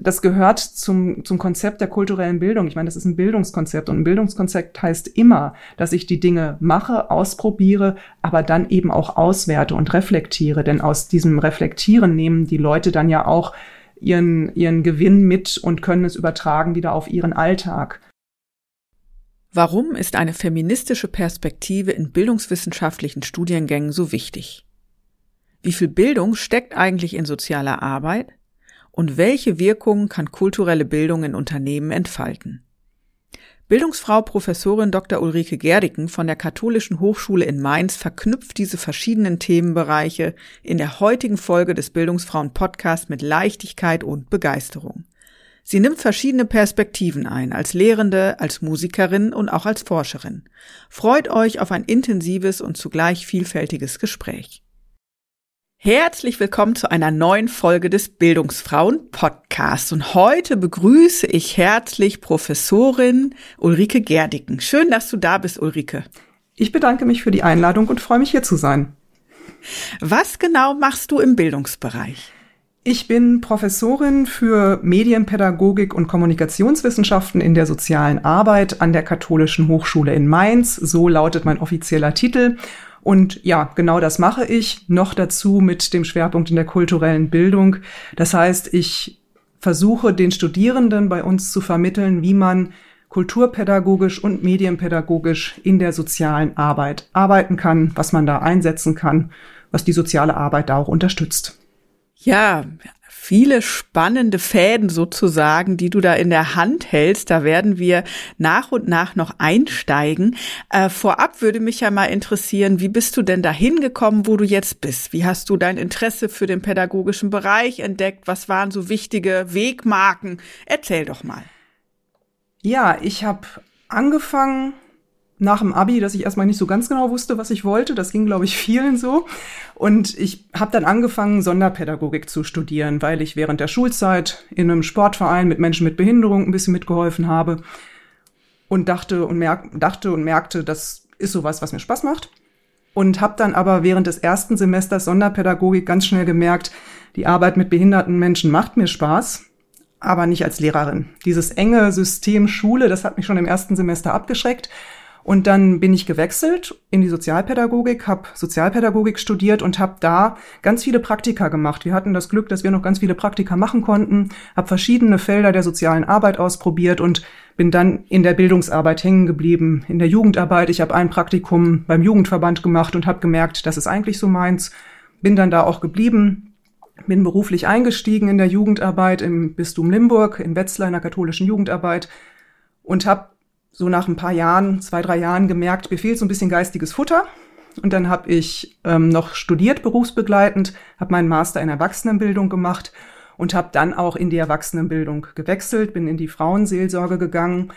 Das gehört zum, zum Konzept der kulturellen Bildung. Ich meine, das ist ein Bildungskonzept und ein Bildungskonzept heißt immer, dass ich die Dinge mache, ausprobiere, aber dann eben auch auswerte und reflektiere. Denn aus diesem Reflektieren nehmen die Leute dann ja auch ihren, ihren Gewinn mit und können es übertragen wieder auf ihren Alltag. Warum ist eine feministische Perspektive in bildungswissenschaftlichen Studiengängen so wichtig? Wie viel Bildung steckt eigentlich in sozialer Arbeit? Und welche Wirkungen kann kulturelle Bildung in Unternehmen entfalten? Bildungsfrau Professorin Dr. Ulrike Gerdiken von der Katholischen Hochschule in Mainz verknüpft diese verschiedenen Themenbereiche in der heutigen Folge des Bildungsfrauen Podcast mit Leichtigkeit und Begeisterung. Sie nimmt verschiedene Perspektiven ein, als Lehrende, als Musikerin und auch als Forscherin. Freut euch auf ein intensives und zugleich vielfältiges Gespräch. Herzlich willkommen zu einer neuen Folge des Bildungsfrauen Podcasts. Und heute begrüße ich herzlich Professorin Ulrike Gerdicken. Schön, dass du da bist, Ulrike. Ich bedanke mich für die Einladung und freue mich hier zu sein. Was genau machst du im Bildungsbereich? Ich bin Professorin für Medienpädagogik und Kommunikationswissenschaften in der sozialen Arbeit an der Katholischen Hochschule in Mainz. So lautet mein offizieller Titel. Und ja, genau das mache ich. Noch dazu mit dem Schwerpunkt in der kulturellen Bildung. Das heißt, ich versuche den Studierenden bei uns zu vermitteln, wie man kulturpädagogisch und medienpädagogisch in der sozialen Arbeit arbeiten kann, was man da einsetzen kann, was die soziale Arbeit da auch unterstützt. Ja, viele spannende Fäden sozusagen, die du da in der Hand hältst. Da werden wir nach und nach noch einsteigen. Äh, vorab würde mich ja mal interessieren, wie bist du denn dahin gekommen, wo du jetzt bist? Wie hast du dein Interesse für den pädagogischen Bereich entdeckt? Was waren so wichtige Wegmarken? Erzähl doch mal. Ja, ich habe angefangen nach dem Abi, dass ich erstmal nicht so ganz genau wusste, was ich wollte. Das ging, glaube ich, vielen so. Und ich habe dann angefangen, Sonderpädagogik zu studieren, weil ich während der Schulzeit in einem Sportverein mit Menschen mit Behinderung ein bisschen mitgeholfen habe und dachte und, merk dachte und merkte, das ist sowas, was mir Spaß macht. Und habe dann aber während des ersten Semesters Sonderpädagogik ganz schnell gemerkt, die Arbeit mit behinderten Menschen macht mir Spaß, aber nicht als Lehrerin. Dieses enge System Schule, das hat mich schon im ersten Semester abgeschreckt. Und dann bin ich gewechselt in die Sozialpädagogik, habe Sozialpädagogik studiert und habe da ganz viele Praktika gemacht. Wir hatten das Glück, dass wir noch ganz viele Praktika machen konnten, habe verschiedene Felder der sozialen Arbeit ausprobiert und bin dann in der Bildungsarbeit hängen geblieben, in der Jugendarbeit. Ich habe ein Praktikum beim Jugendverband gemacht und habe gemerkt, das ist eigentlich so meins. Bin dann da auch geblieben, bin beruflich eingestiegen in der Jugendarbeit im Bistum Limburg, in Wetzlar in der katholischen Jugendarbeit und habe so nach ein paar Jahren, zwei, drei Jahren gemerkt, mir fehlt so ein bisschen geistiges Futter. Und dann habe ich ähm, noch studiert, berufsbegleitend, habe meinen Master in Erwachsenenbildung gemacht und habe dann auch in die Erwachsenenbildung gewechselt, bin in die Frauenseelsorge gegangen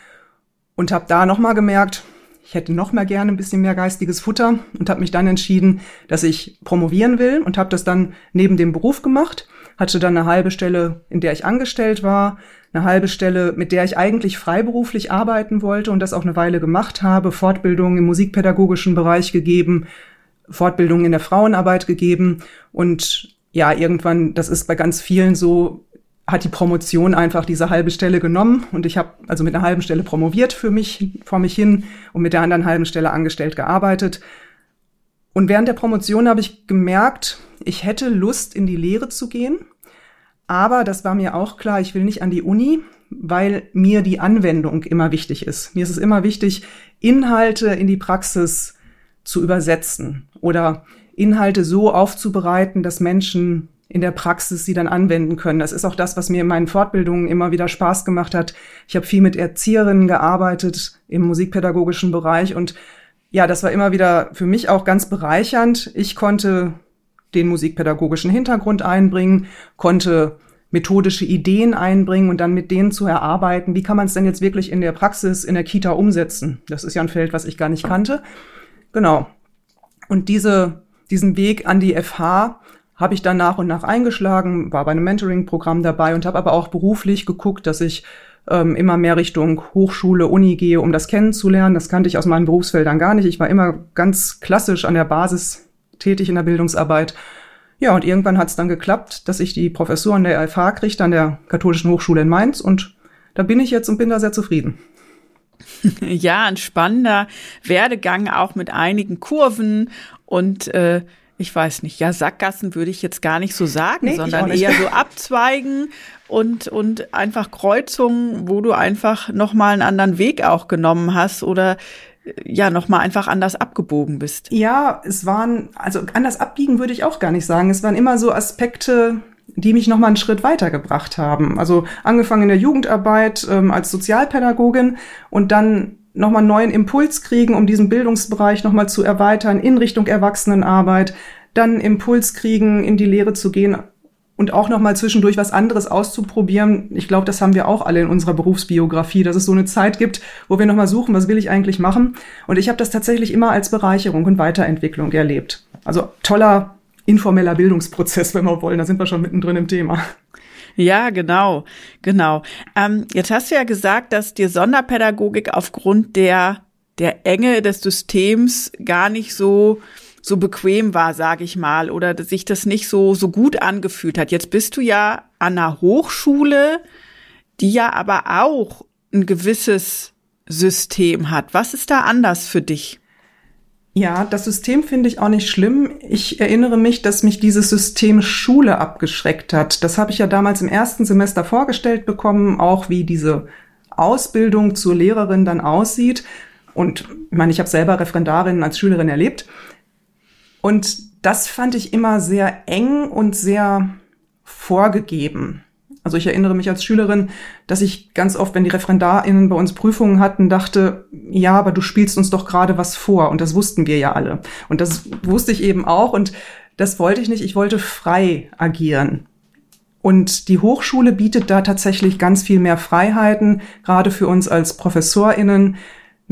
und habe da nochmal gemerkt, ich hätte noch mal gerne ein bisschen mehr geistiges Futter und habe mich dann entschieden, dass ich promovieren will und habe das dann neben dem Beruf gemacht, hatte dann eine halbe Stelle, in der ich angestellt war, eine halbe Stelle, mit der ich eigentlich freiberuflich arbeiten wollte und das auch eine Weile gemacht habe, Fortbildungen im musikpädagogischen Bereich gegeben, Fortbildungen in der Frauenarbeit gegeben und ja, irgendwann, das ist bei ganz vielen so, hat die Promotion einfach diese halbe Stelle genommen und ich habe also mit einer halben Stelle promoviert für mich, vor mich hin und mit der anderen halben Stelle angestellt gearbeitet. Und während der Promotion habe ich gemerkt, ich hätte Lust, in die Lehre zu gehen, Aber das war mir auch klar, ich will nicht an die Uni, weil mir die Anwendung immer wichtig ist. Mir ist es immer wichtig, Inhalte in die Praxis zu übersetzen oder Inhalte so aufzubereiten, dass Menschen in der Praxis sie dann anwenden können. Das ist auch das, was mir in meinen Fortbildungen immer wieder Spaß gemacht hat. Ich habe viel mit Erzieherinnen gearbeitet im musikpädagogischen Bereich und ja, das war immer wieder für mich auch ganz bereichernd. Ich konnte den musikpädagogischen Hintergrund einbringen, konnte methodische Ideen einbringen und dann mit denen zu erarbeiten, wie kann man es denn jetzt wirklich in der Praxis, in der Kita umsetzen. Das ist ja ein Feld, was ich gar nicht kannte. Genau. Und diese, diesen Weg an die FH habe ich dann nach und nach eingeschlagen, war bei einem Mentoring-Programm dabei und habe aber auch beruflich geguckt, dass ich ähm, immer mehr Richtung Hochschule, Uni gehe, um das kennenzulernen. Das kannte ich aus meinen Berufsfeldern gar nicht. Ich war immer ganz klassisch an der Basis tätig in der Bildungsarbeit. Ja, und irgendwann hat es dann geklappt, dass ich die Professur an der FH kriegte, an der Katholischen Hochschule in Mainz. Und da bin ich jetzt und bin da sehr zufrieden. Ja, ein spannender Werdegang auch mit einigen Kurven und äh, ich weiß nicht, ja, Sackgassen würde ich jetzt gar nicht so sagen, nee, sondern eher so Abzweigen und, und einfach Kreuzungen, wo du einfach nochmal einen anderen Weg auch genommen hast oder ja nochmal einfach anders abgebogen bist. Ja, es waren, also anders abbiegen würde ich auch gar nicht sagen. Es waren immer so Aspekte, die mich nochmal einen Schritt weitergebracht haben. Also angefangen in der Jugendarbeit ähm, als Sozialpädagogin und dann nochmal neuen Impuls kriegen, um diesen Bildungsbereich nochmal zu erweitern in Richtung Erwachsenenarbeit, dann Impuls kriegen, in die Lehre zu gehen und auch nochmal zwischendurch was anderes auszuprobieren. Ich glaube, das haben wir auch alle in unserer Berufsbiografie, dass es so eine Zeit gibt, wo wir nochmal suchen, was will ich eigentlich machen. Und ich habe das tatsächlich immer als Bereicherung und Weiterentwicklung erlebt. Also toller informeller Bildungsprozess, wenn wir wollen. Da sind wir schon mittendrin im Thema. Ja, genau, genau. Ähm, jetzt hast du ja gesagt, dass dir Sonderpädagogik aufgrund der der Enge des Systems gar nicht so so bequem war, sage ich mal, oder sich das nicht so so gut angefühlt hat. Jetzt bist du ja an einer Hochschule, die ja aber auch ein gewisses System hat. Was ist da anders für dich? Ja, das System finde ich auch nicht schlimm. Ich erinnere mich, dass mich dieses System Schule abgeschreckt hat. Das habe ich ja damals im ersten Semester vorgestellt bekommen, auch wie diese Ausbildung zur Lehrerin dann aussieht. Und ich meine, ich habe selber Referendarin als Schülerin erlebt. Und das fand ich immer sehr eng und sehr vorgegeben. Also ich erinnere mich als Schülerin, dass ich ganz oft, wenn die ReferendarInnen bei uns Prüfungen hatten, dachte, ja, aber du spielst uns doch gerade was vor. Und das wussten wir ja alle. Und das wusste ich eben auch. Und das wollte ich nicht. Ich wollte frei agieren. Und die Hochschule bietet da tatsächlich ganz viel mehr Freiheiten, gerade für uns als ProfessorInnen,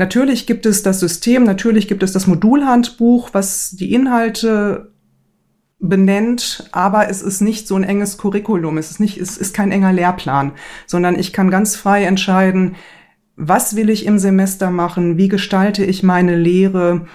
Natürlich gibt es das System, natürlich gibt es das Modulhandbuch, was die Inhalte benennt, aber es ist nicht so ein enges Curriculum, es ist nicht, es ist kein enger Lehrplan, sondern ich kann ganz frei entscheiden, was will ich im Semester machen, wie gestalte ich meine Lehre.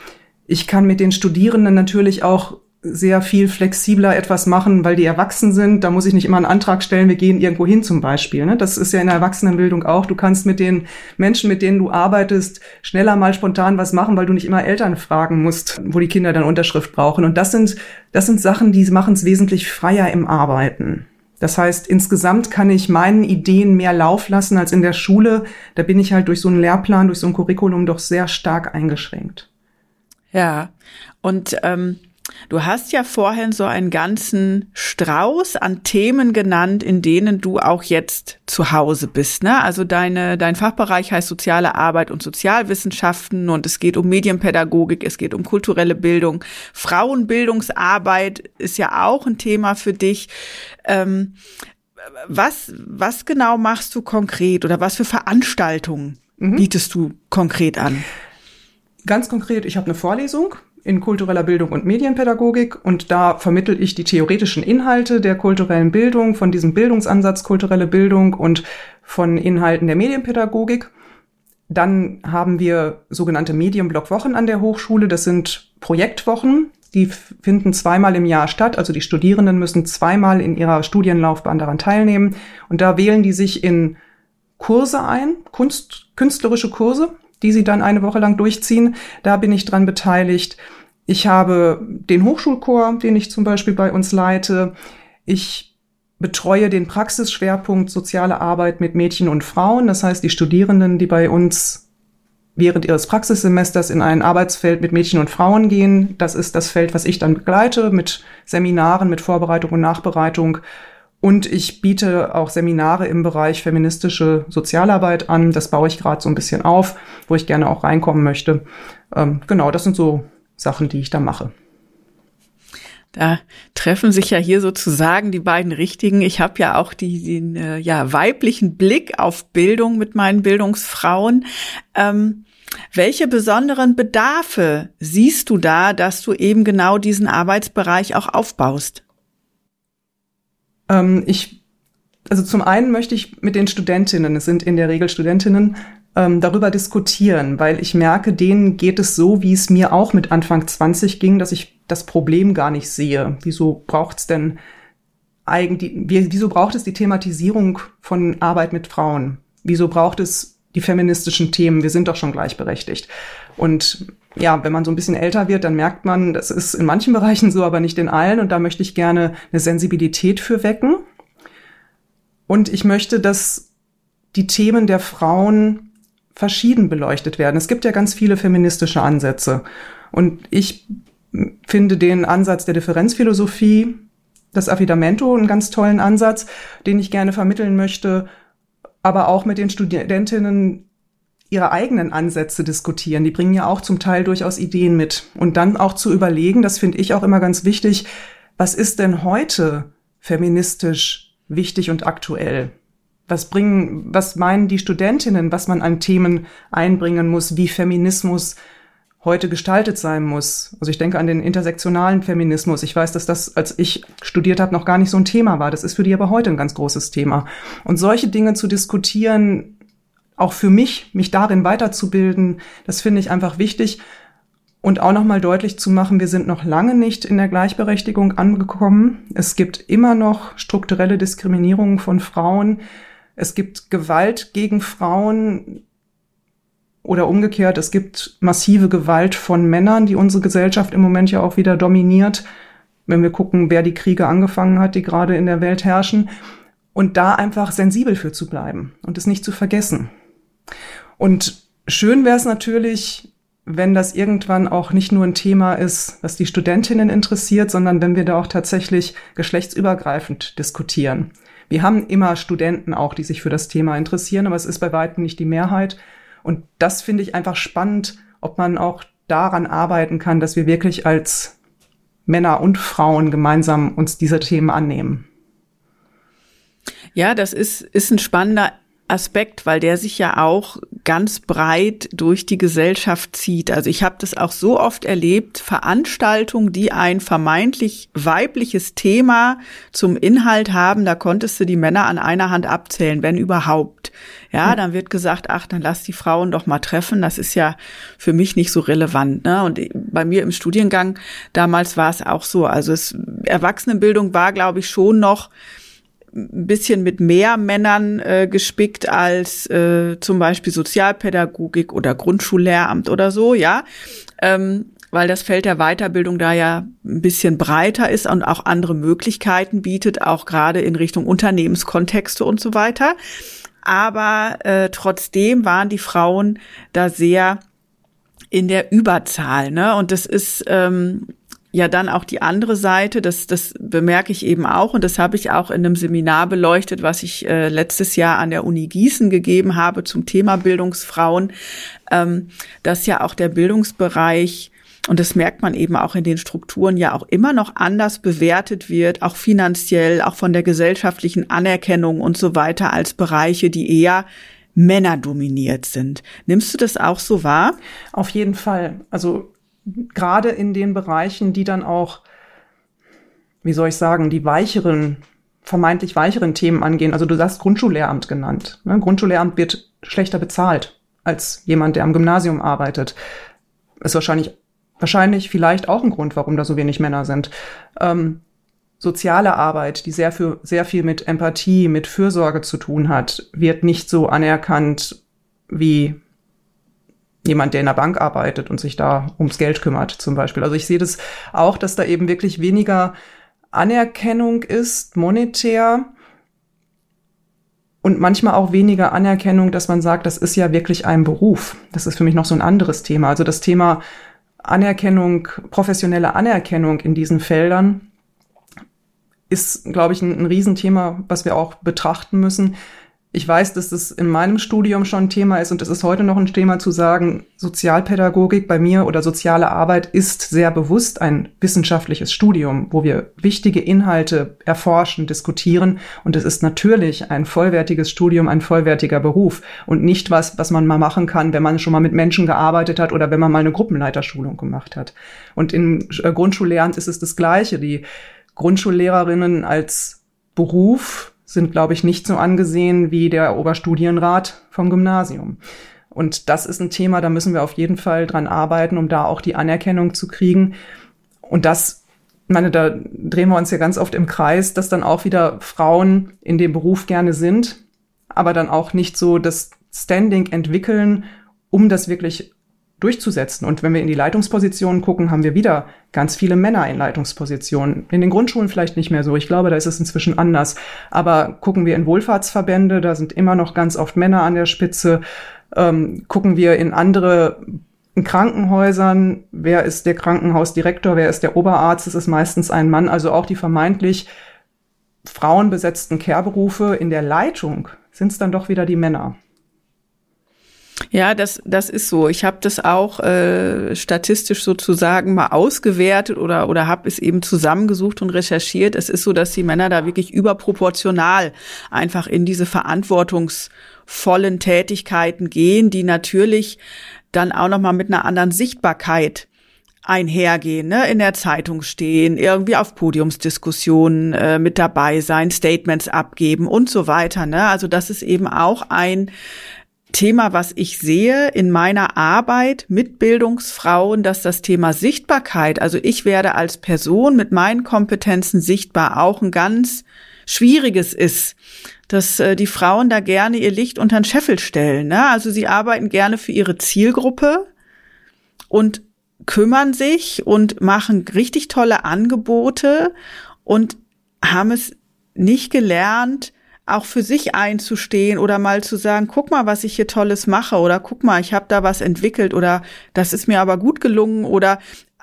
Ich kann mit den Studierenden natürlich auch sehr viel flexibler etwas machen, weil die erwachsen sind. Da muss ich nicht immer einen Antrag stellen, wir gehen irgendwo hin zum Beispiel. Ne? Das ist ja in der Erwachsenenbildung auch. Du kannst mit den Menschen, mit denen du arbeitest, schneller mal spontan was machen, weil du nicht immer Eltern fragen musst, wo die Kinder dann Unterschrift brauchen. Und das sind, das sind Sachen, die machen es wesentlich freier im Arbeiten. Das heißt, insgesamt kann ich meinen Ideen mehr Lauf lassen als in der Schule. Da bin ich halt durch so einen Lehrplan, durch so ein Curriculum doch sehr stark eingeschränkt. Ja, und ähm, Du hast ja vorhin so einen ganzen Strauß an Themen genannt, in denen du auch jetzt zu Hause bist. Ne? Also deine, dein Fachbereich heißt soziale Arbeit und Sozialwissenschaften und es geht um Medienpädagogik, es geht um kulturelle Bildung. Frauenbildungsarbeit ist ja auch ein Thema für dich. Ähm, was, was genau machst du konkret oder was für Veranstaltungen mhm. bietest du konkret an? Ganz konkret, ich habe eine Vorlesung in kultureller Bildung und Medienpädagogik und da vermittel ich die theoretischen Inhalte der kulturellen Bildung, von diesem Bildungsansatz kulturelle Bildung und von Inhalten der Medienpädagogik. Dann haben wir sogenannte Medienblockwochen an der Hochschule. Das sind Projektwochen, die finden zweimal im Jahr statt. Also die Studierenden müssen zweimal in ihrer Studienlaufbahn daran teilnehmen. Und da wählen die sich in Kurse ein, Kunst, künstlerische Kurse, die sie dann eine Woche lang durchziehen. Da bin ich dran beteiligt. Ich habe den Hochschulchor, den ich zum Beispiel bei uns leite. Ich betreue den Praxisschwerpunkt soziale Arbeit mit Mädchen und Frauen. Das heißt, die Studierenden, die bei uns während ihres Praxissemesters in ein Arbeitsfeld mit Mädchen und Frauen gehen, das ist das Feld, was ich dann begleite mit Seminaren, mit Vorbereitung und Nachbereitung. Und ich biete auch Seminare im Bereich feministische Sozialarbeit an. Das baue ich gerade so ein bisschen auf, wo ich gerne auch reinkommen möchte. Ähm, genau, das sind so Sachen, die ich da mache. Da treffen sich ja hier sozusagen die beiden Richtigen. Ich habe ja auch die, den äh, ja, weiblichen Blick auf Bildung mit meinen Bildungsfrauen. Ähm, welche besonderen Bedarfe siehst du da, dass du eben genau diesen Arbeitsbereich auch aufbaust? Ähm, ich, also zum einen möchte ich mit den Studentinnen, es sind in der Regel Studentinnen, ähm, darüber diskutieren, weil ich merke, denen geht es so, wie es mir auch mit Anfang 20 ging, dass ich das Problem gar nicht sehe. Wieso braucht es denn eigentlich, wieso braucht es die Thematisierung von Arbeit mit Frauen? Wieso braucht es die feministischen Themen? Wir sind doch schon gleichberechtigt. Und ja, wenn man so ein bisschen älter wird, dann merkt man, das ist in manchen Bereichen so, aber nicht in allen. Und da möchte ich gerne eine Sensibilität für wecken. Und ich möchte, dass die Themen der Frauen verschieden beleuchtet werden. Es gibt ja ganz viele feministische Ansätze. Und ich finde den Ansatz der Differenzphilosophie, das Affidamento, einen ganz tollen Ansatz, den ich gerne vermitteln möchte, aber auch mit den Studentinnen ihre eigenen Ansätze diskutieren. Die bringen ja auch zum Teil durchaus Ideen mit. Und dann auch zu überlegen, das finde ich auch immer ganz wichtig, was ist denn heute feministisch wichtig und aktuell? Was bringen, was meinen die Studentinnen, was man an Themen einbringen muss, wie Feminismus heute gestaltet sein muss. Also ich denke an den intersektionalen Feminismus. Ich weiß, dass das, als ich studiert habe, noch gar nicht so ein Thema war. Das ist für die aber heute ein ganz großes Thema. Und solche Dinge zu diskutieren, auch für mich, mich darin weiterzubilden, das finde ich einfach wichtig. Und auch nochmal deutlich zu machen, wir sind noch lange nicht in der Gleichberechtigung angekommen. Es gibt immer noch strukturelle Diskriminierung von Frauen. Es gibt Gewalt gegen Frauen oder umgekehrt. Es gibt massive Gewalt von Männern, die unsere Gesellschaft im Moment ja auch wieder dominiert. Wenn wir gucken, wer die Kriege angefangen hat, die gerade in der Welt herrschen. Und da einfach sensibel für zu bleiben und es nicht zu vergessen. Und schön wäre es natürlich, wenn das irgendwann auch nicht nur ein Thema ist, was die Studentinnen interessiert, sondern wenn wir da auch tatsächlich geschlechtsübergreifend diskutieren. Wir haben immer Studenten auch, die sich für das Thema interessieren, aber es ist bei weitem nicht die Mehrheit. Und das finde ich einfach spannend, ob man auch daran arbeiten kann, dass wir wirklich als Männer und Frauen gemeinsam uns dieser Themen annehmen. Ja, das ist, ist ein spannender Aspekt, weil der sich ja auch ganz breit durch die Gesellschaft zieht. Also ich habe das auch so oft erlebt, Veranstaltungen, die ein vermeintlich weibliches Thema zum Inhalt haben, da konntest du die Männer an einer Hand abzählen, wenn überhaupt. Ja, dann wird gesagt, ach, dann lass die Frauen doch mal treffen. Das ist ja für mich nicht so relevant. Ne? Und bei mir im Studiengang damals war es auch so. Also es, Erwachsenenbildung war, glaube ich, schon noch ein bisschen mit mehr Männern äh, gespickt als äh, zum Beispiel Sozialpädagogik oder Grundschullehramt oder so, ja. Ähm, weil das Feld der Weiterbildung da ja ein bisschen breiter ist und auch andere Möglichkeiten bietet, auch gerade in Richtung Unternehmenskontexte und so weiter. Aber äh, trotzdem waren die Frauen da sehr in der Überzahl, ne? Und das ist ähm, ja dann auch die andere Seite, das, das bemerke ich eben auch und das habe ich auch in einem Seminar beleuchtet, was ich äh, letztes Jahr an der Uni Gießen gegeben habe zum Thema Bildungsfrauen, ähm, dass ja auch der Bildungsbereich und das merkt man eben auch in den Strukturen ja auch immer noch anders bewertet wird, auch finanziell, auch von der gesellschaftlichen Anerkennung und so weiter als Bereiche, die eher Männer dominiert sind. Nimmst du das auch so wahr? Auf jeden Fall. Also gerade in den Bereichen, die dann auch, wie soll ich sagen, die weicheren, vermeintlich weicheren Themen angehen. Also du hast Grundschullehramt genannt. Ne? Grundschullehramt wird schlechter bezahlt als jemand, der am Gymnasium arbeitet. Ist wahrscheinlich, wahrscheinlich vielleicht auch ein Grund, warum da so wenig Männer sind. Ähm, soziale Arbeit, die sehr, für, sehr viel mit Empathie, mit Fürsorge zu tun hat, wird nicht so anerkannt wie jemand, der in der Bank arbeitet und sich da ums Geld kümmert, zum Beispiel. Also ich sehe das auch, dass da eben wirklich weniger Anerkennung ist, monetär. Und manchmal auch weniger Anerkennung, dass man sagt, das ist ja wirklich ein Beruf. Das ist für mich noch so ein anderes Thema. Also das Thema Anerkennung, professionelle Anerkennung in diesen Feldern ist, glaube ich, ein, ein Riesenthema, was wir auch betrachten müssen. Ich weiß, dass das in meinem Studium schon ein Thema ist und es ist heute noch ein Thema zu sagen, Sozialpädagogik bei mir oder soziale Arbeit ist sehr bewusst ein wissenschaftliches Studium, wo wir wichtige Inhalte erforschen, diskutieren und es ist natürlich ein vollwertiges Studium, ein vollwertiger Beruf und nicht was, was man mal machen kann, wenn man schon mal mit Menschen gearbeitet hat oder wenn man mal eine Gruppenleiterschulung gemacht hat. Und in äh, Grundschullehramt ist es das Gleiche. Die Grundschullehrerinnen als Beruf sind, glaube ich, nicht so angesehen wie der Oberstudienrat vom Gymnasium. Und das ist ein Thema, da müssen wir auf jeden Fall dran arbeiten, um da auch die Anerkennung zu kriegen. Und das, meine, da drehen wir uns ja ganz oft im Kreis, dass dann auch wieder Frauen in dem Beruf gerne sind, aber dann auch nicht so das Standing entwickeln, um das wirklich durchzusetzen. Und wenn wir in die Leitungspositionen gucken, haben wir wieder ganz viele Männer in Leitungspositionen. In den Grundschulen vielleicht nicht mehr so. Ich glaube, da ist es inzwischen anders. Aber gucken wir in Wohlfahrtsverbände, da sind immer noch ganz oft Männer an der Spitze. Ähm, gucken wir in andere in Krankenhäusern, wer ist der Krankenhausdirektor, wer ist der Oberarzt, es ist meistens ein Mann. Also auch die vermeintlich frauenbesetzten Kehrberufe in der Leitung sind es dann doch wieder die Männer. Ja, das, das ist so. Ich habe das auch äh, statistisch sozusagen mal ausgewertet oder, oder habe es eben zusammengesucht und recherchiert. Es ist so, dass die Männer da wirklich überproportional einfach in diese verantwortungsvollen Tätigkeiten gehen, die natürlich dann auch noch mal mit einer anderen Sichtbarkeit einhergehen, ne? in der Zeitung stehen, irgendwie auf Podiumsdiskussionen äh, mit dabei sein, Statements abgeben und so weiter. Ne? Also das ist eben auch ein Thema, was ich sehe in meiner Arbeit mit Bildungsfrauen, dass das Thema Sichtbarkeit, also ich werde als Person mit meinen Kompetenzen sichtbar, auch ein ganz schwieriges ist, dass äh, die Frauen da gerne ihr Licht unter den Scheffel stellen. Ne? Also sie arbeiten gerne für ihre Zielgruppe und kümmern sich und machen richtig tolle Angebote und haben es nicht gelernt, auch für sich einzustehen oder mal zu sagen, guck mal, was ich hier tolles mache oder guck mal, ich habe da was entwickelt oder das ist mir aber gut gelungen oder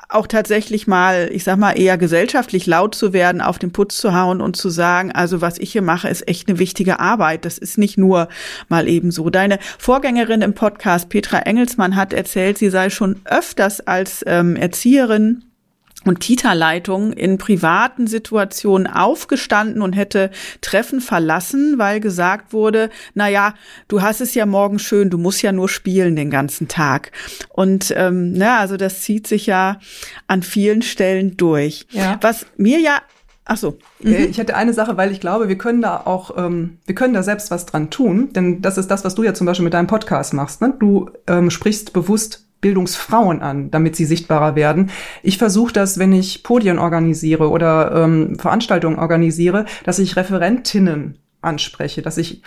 auch tatsächlich mal, ich sag mal, eher gesellschaftlich laut zu werden, auf den Putz zu hauen und zu sagen, also was ich hier mache, ist echt eine wichtige Arbeit. Das ist nicht nur mal eben so. Deine Vorgängerin im Podcast, Petra Engelsmann, hat erzählt, sie sei schon öfters als ähm, Erzieherin und Kita-Leitung in privaten Situationen aufgestanden und hätte Treffen verlassen, weil gesagt wurde, na ja, du hast es ja morgen schön, du musst ja nur spielen den ganzen Tag. Und ähm, na, also das zieht sich ja an vielen Stellen durch. Ja. Was mir ja Ach so. Mhm. Ich hätte eine Sache, weil ich glaube, wir können da auch, ähm, wir können da selbst was dran tun, denn das ist das, was du ja zum Beispiel mit deinem Podcast machst. Ne? Du ähm, sprichst bewusst Bildungsfrauen an, damit sie sichtbarer werden. Ich versuche das, wenn ich Podien organisiere oder ähm, Veranstaltungen organisiere, dass ich Referentinnen anspreche, dass ich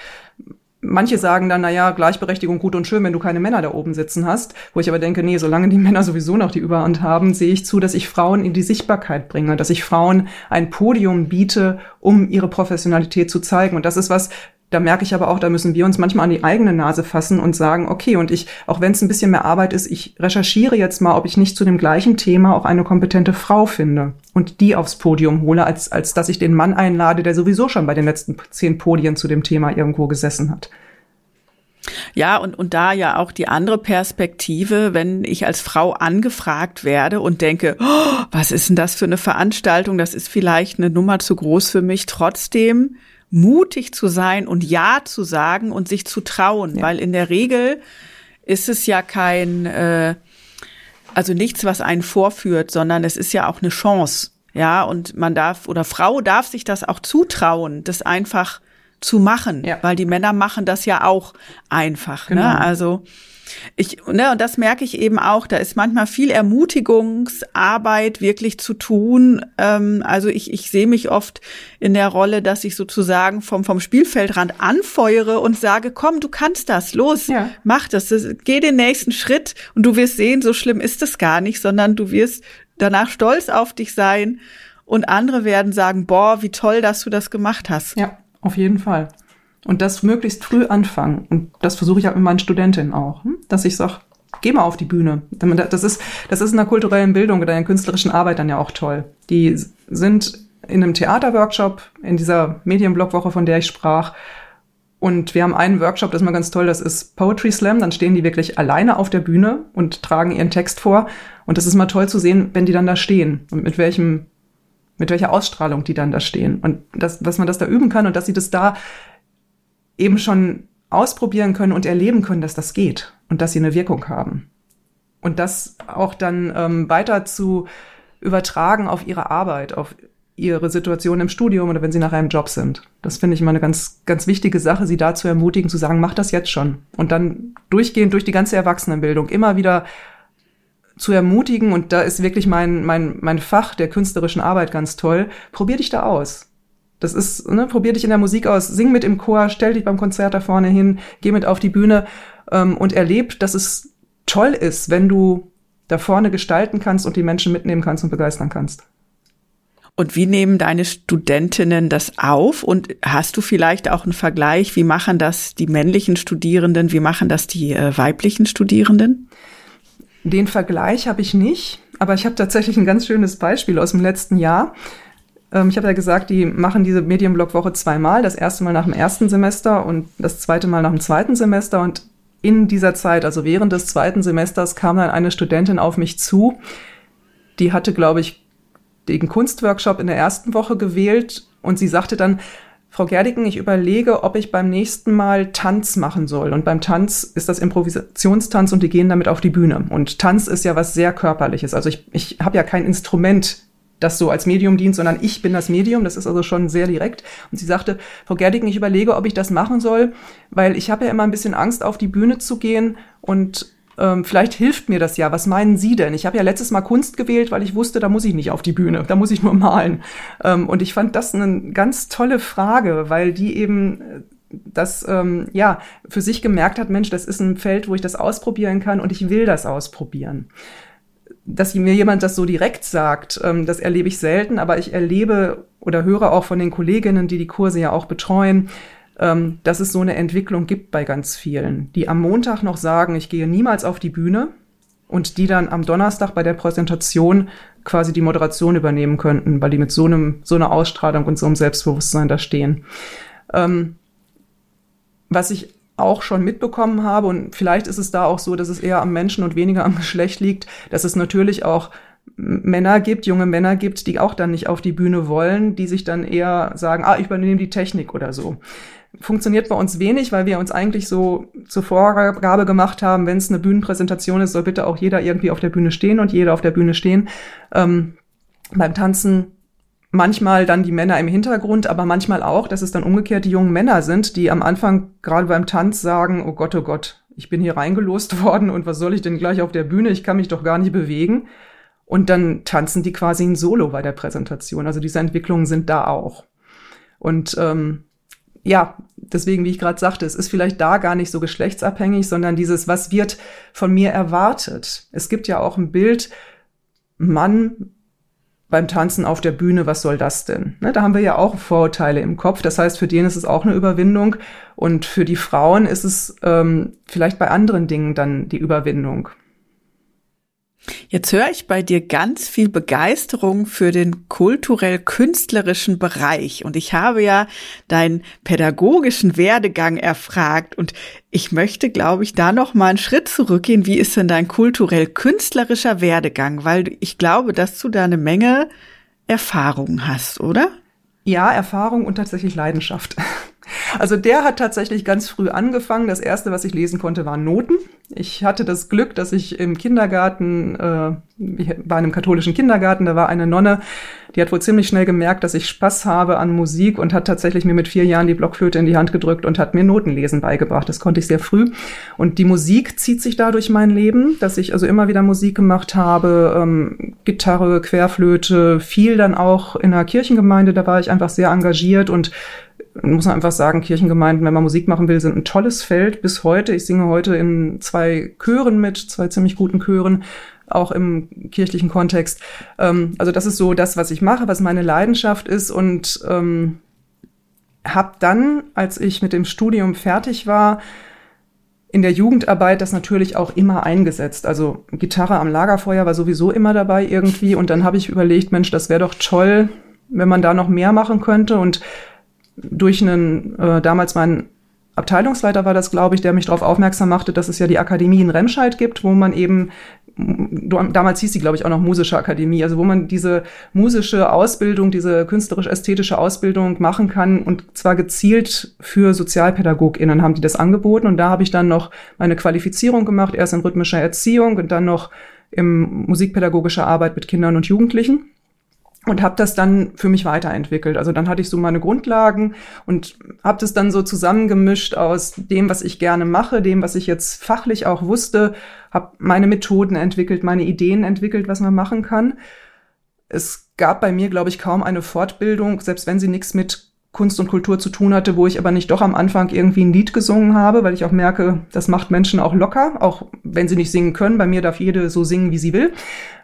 Manche sagen dann, na ja, Gleichberechtigung gut und schön, wenn du keine Männer da oben sitzen hast. Wo ich aber denke, nee, solange die Männer sowieso noch die Überhand haben, sehe ich zu, dass ich Frauen in die Sichtbarkeit bringe, dass ich Frauen ein Podium biete, um ihre Professionalität zu zeigen. Und das ist was, da merke ich aber auch, da müssen wir uns manchmal an die eigene Nase fassen und sagen, okay, und ich, auch wenn es ein bisschen mehr Arbeit ist, ich recherchiere jetzt mal, ob ich nicht zu dem gleichen Thema auch eine kompetente Frau finde und die aufs Podium hole, als, als dass ich den Mann einlade, der sowieso schon bei den letzten zehn Podien zu dem Thema irgendwo gesessen hat. Ja, und, und da ja auch die andere Perspektive, wenn ich als Frau angefragt werde und denke, oh, was ist denn das für eine Veranstaltung? Das ist vielleicht eine Nummer zu groß für mich. Trotzdem mutig zu sein und Ja zu sagen und sich zu trauen, ja. weil in der Regel ist es ja kein, äh, also nichts, was einen vorführt, sondern es ist ja auch eine Chance. Ja, und man darf oder Frau darf sich das auch zutrauen, das einfach zu machen, ja. weil die Männer machen das ja auch einfach. Ne? Genau. Ne? Also ich, ne, und das merke ich eben auch, da ist manchmal viel Ermutigungsarbeit wirklich zu tun. Ähm, also ich, ich sehe mich oft in der Rolle, dass ich sozusagen vom, vom Spielfeldrand anfeuere und sage, komm, du kannst das, los, ja. mach das, das, geh den nächsten Schritt und du wirst sehen, so schlimm ist es gar nicht, sondern du wirst danach stolz auf dich sein und andere werden sagen, boah, wie toll, dass du das gemacht hast. Ja, auf jeden Fall. Und das möglichst früh anfangen. Und das versuche ich auch mit meinen Studentinnen auch, hm? dass ich sage, geh mal auf die Bühne. Das ist, das ist in der kulturellen Bildung oder in der künstlerischen Arbeit dann ja auch toll. Die sind in einem Theaterworkshop, in dieser Medienblockwoche, von der ich sprach. Und wir haben einen Workshop, das ist mal ganz toll, das ist Poetry Slam. Dann stehen die wirklich alleine auf der Bühne und tragen ihren Text vor. Und das ist mal toll zu sehen, wenn die dann da stehen und mit welchem, mit welcher Ausstrahlung die dann da stehen. Und das, dass man das da üben kann und dass sie das da eben schon ausprobieren können und erleben können, dass das geht und dass sie eine Wirkung haben. Und das auch dann ähm, weiter zu übertragen auf ihre Arbeit, auf ihre Situation im Studium oder wenn sie nachher im Job sind. Das finde ich immer eine ganz, ganz wichtige Sache, sie dazu ermutigen, zu sagen, mach das jetzt schon. Und dann durchgehend durch die ganze Erwachsenenbildung immer wieder zu ermutigen, und da ist wirklich mein, mein, mein Fach der künstlerischen Arbeit ganz toll, probier dich da aus. Das ist, ne, probier dich in der Musik aus, sing mit im Chor, stell dich beim Konzert da vorne hin, geh mit auf die Bühne ähm, und erleb, dass es toll ist, wenn du da vorne gestalten kannst und die Menschen mitnehmen kannst und begeistern kannst. Und wie nehmen deine Studentinnen das auf? Und hast du vielleicht auch einen Vergleich? Wie machen das die männlichen Studierenden? Wie machen das die äh, weiblichen Studierenden? Den Vergleich habe ich nicht, aber ich habe tatsächlich ein ganz schönes Beispiel aus dem letzten Jahr. Ähm, ich habe ja gesagt, die machen diese Medienblockwoche zweimal. Das erste Mal nach dem ersten Semester und das zweite Mal nach dem zweiten Semester. Und in dieser Zeit, also während des zweiten Semesters, kam dann eine Studentin auf mich zu. Die hatte, glaube ich, den Kunstworkshop in der ersten Woche gewählt und sie sagte dann, Frau Gerdiken, ich überlege, ob ich beim nächsten Mal Tanz machen soll. Und beim Tanz ist das Improvisationstanz und die gehen damit auf die Bühne. Und Tanz ist ja was sehr körperliches. Also ich, ich habe ja kein Instrument, das so als Medium dient, sondern ich bin das Medium. Das ist also schon sehr direkt. Und sie sagte, Frau Gerdiken, ich überlege, ob ich das machen soll, weil ich habe ja immer ein bisschen Angst, auf die Bühne zu gehen und ähm, vielleicht hilft mir das ja. Was meinen Sie denn? Ich habe ja letztes Mal Kunst gewählt, weil ich wusste, da muss ich nicht auf die Bühne, da muss ich nur malen. Ähm, und ich fand das eine ganz tolle Frage, weil die eben äh, das ähm, ja für sich gemerkt hat, Mensch, das ist ein Feld, wo ich das ausprobieren kann und ich will das ausprobieren. Dass mir jemand das so direkt sagt, ähm, das erlebe ich selten, aber ich erlebe oder höre auch von den Kolleginnen, die die Kurse ja auch betreuen, ähm, dass es so eine Entwicklung gibt bei ganz vielen, die am Montag noch sagen, ich gehe niemals auf die Bühne und die dann am Donnerstag bei der Präsentation quasi die Moderation übernehmen könnten, weil die mit so einem so einer Ausstrahlung und so einem Selbstbewusstsein da stehen. Ähm, was ich auch schon mitbekommen habe, und vielleicht ist es da auch so, dass es eher am Menschen und weniger am Geschlecht liegt, dass es natürlich auch Männer gibt, junge Männer gibt, die auch dann nicht auf die Bühne wollen, die sich dann eher sagen, ah, ich übernehme die Technik oder so funktioniert bei uns wenig, weil wir uns eigentlich so zur Vorgabe gemacht haben, wenn es eine Bühnenpräsentation ist, soll bitte auch jeder irgendwie auf der Bühne stehen und jeder auf der Bühne stehen. Ähm, beim Tanzen manchmal dann die Männer im Hintergrund, aber manchmal auch, dass es dann umgekehrt die jungen Männer sind, die am Anfang gerade beim Tanz sagen, oh Gott, oh Gott, ich bin hier reingelost worden und was soll ich denn gleich auf der Bühne? Ich kann mich doch gar nicht bewegen. Und dann tanzen die quasi ein Solo bei der Präsentation. Also diese Entwicklungen sind da auch. Und ähm, ja, deswegen, wie ich gerade sagte, es ist vielleicht da gar nicht so geschlechtsabhängig, sondern dieses, was wird von mir erwartet. Es gibt ja auch ein Bild, Mann beim Tanzen auf der Bühne, was soll das denn? Ne, da haben wir ja auch Vorurteile im Kopf. Das heißt, für den ist es auch eine Überwindung und für die Frauen ist es ähm, vielleicht bei anderen Dingen dann die Überwindung. Jetzt höre ich bei dir ganz viel Begeisterung für den kulturell-künstlerischen Bereich. Und ich habe ja deinen pädagogischen Werdegang erfragt. Und ich möchte, glaube ich, da noch mal einen Schritt zurückgehen. Wie ist denn dein kulturell-künstlerischer Werdegang? Weil ich glaube, dass du da eine Menge Erfahrung hast, oder? Ja, Erfahrung und tatsächlich Leidenschaft. Also der hat tatsächlich ganz früh angefangen. Das erste, was ich lesen konnte, waren Noten. Ich hatte das Glück, dass ich im Kindergarten, äh, in einem katholischen Kindergarten, da war eine Nonne, die hat wohl ziemlich schnell gemerkt, dass ich Spaß habe an Musik und hat tatsächlich mir mit vier Jahren die Blockflöte in die Hand gedrückt und hat mir Notenlesen beigebracht. Das konnte ich sehr früh. Und die Musik zieht sich da durch mein Leben, dass ich also immer wieder Musik gemacht habe, ähm, Gitarre, Querflöte, viel dann auch in der Kirchengemeinde, da war ich einfach sehr engagiert und muss man einfach sagen, Kirchengemeinden, wenn man Musik machen will, sind ein tolles Feld bis heute. Ich singe heute in zwei Chören mit, zwei ziemlich guten Chören. auch im kirchlichen Kontext. Ähm, also das ist so das, was ich mache, was meine Leidenschaft ist und ähm, habe dann, als ich mit dem Studium fertig war, in der Jugendarbeit das natürlich auch immer eingesetzt. Also Gitarre am Lagerfeuer war sowieso immer dabei irgendwie. Und dann habe ich überlegt, Mensch, das wäre doch toll, wenn man da noch mehr machen könnte. Und durch einen, äh, damals meinen Abteilungsleiter war das, glaube ich, der mich darauf aufmerksam machte, dass es ja die Akademie in Remscheid gibt, wo man eben, damals hieß sie, glaube ich, auch noch Musische Akademie, also wo man diese musische Ausbildung, diese künstlerisch-ästhetische Ausbildung machen kann und zwar gezielt für SozialpädagogInnen haben die das angeboten und da habe ich dann noch meine Qualifizierung gemacht, erst in rhythmischer Erziehung und dann noch im musikpädagogischer Arbeit mit Kindern und Jugendlichen und habe das dann für mich weiterentwickelt. Also dann hatte ich so meine Grundlagen und habe das dann so zusammengemischt aus dem, was ich gerne mache, dem, was ich jetzt fachlich auch wusste, habe meine Methoden entwickelt, meine Ideen entwickelt, was man machen kann. Es gab bei mir, glaube ich, kaum eine Fortbildung, selbst wenn sie nichts mit Kunst und Kultur zu tun hatte, wo ich aber nicht doch am Anfang irgendwie ein Lied gesungen habe, weil ich auch merke, das macht Menschen auch locker, auch wenn sie nicht singen können. Bei mir darf jede so singen, wie sie will.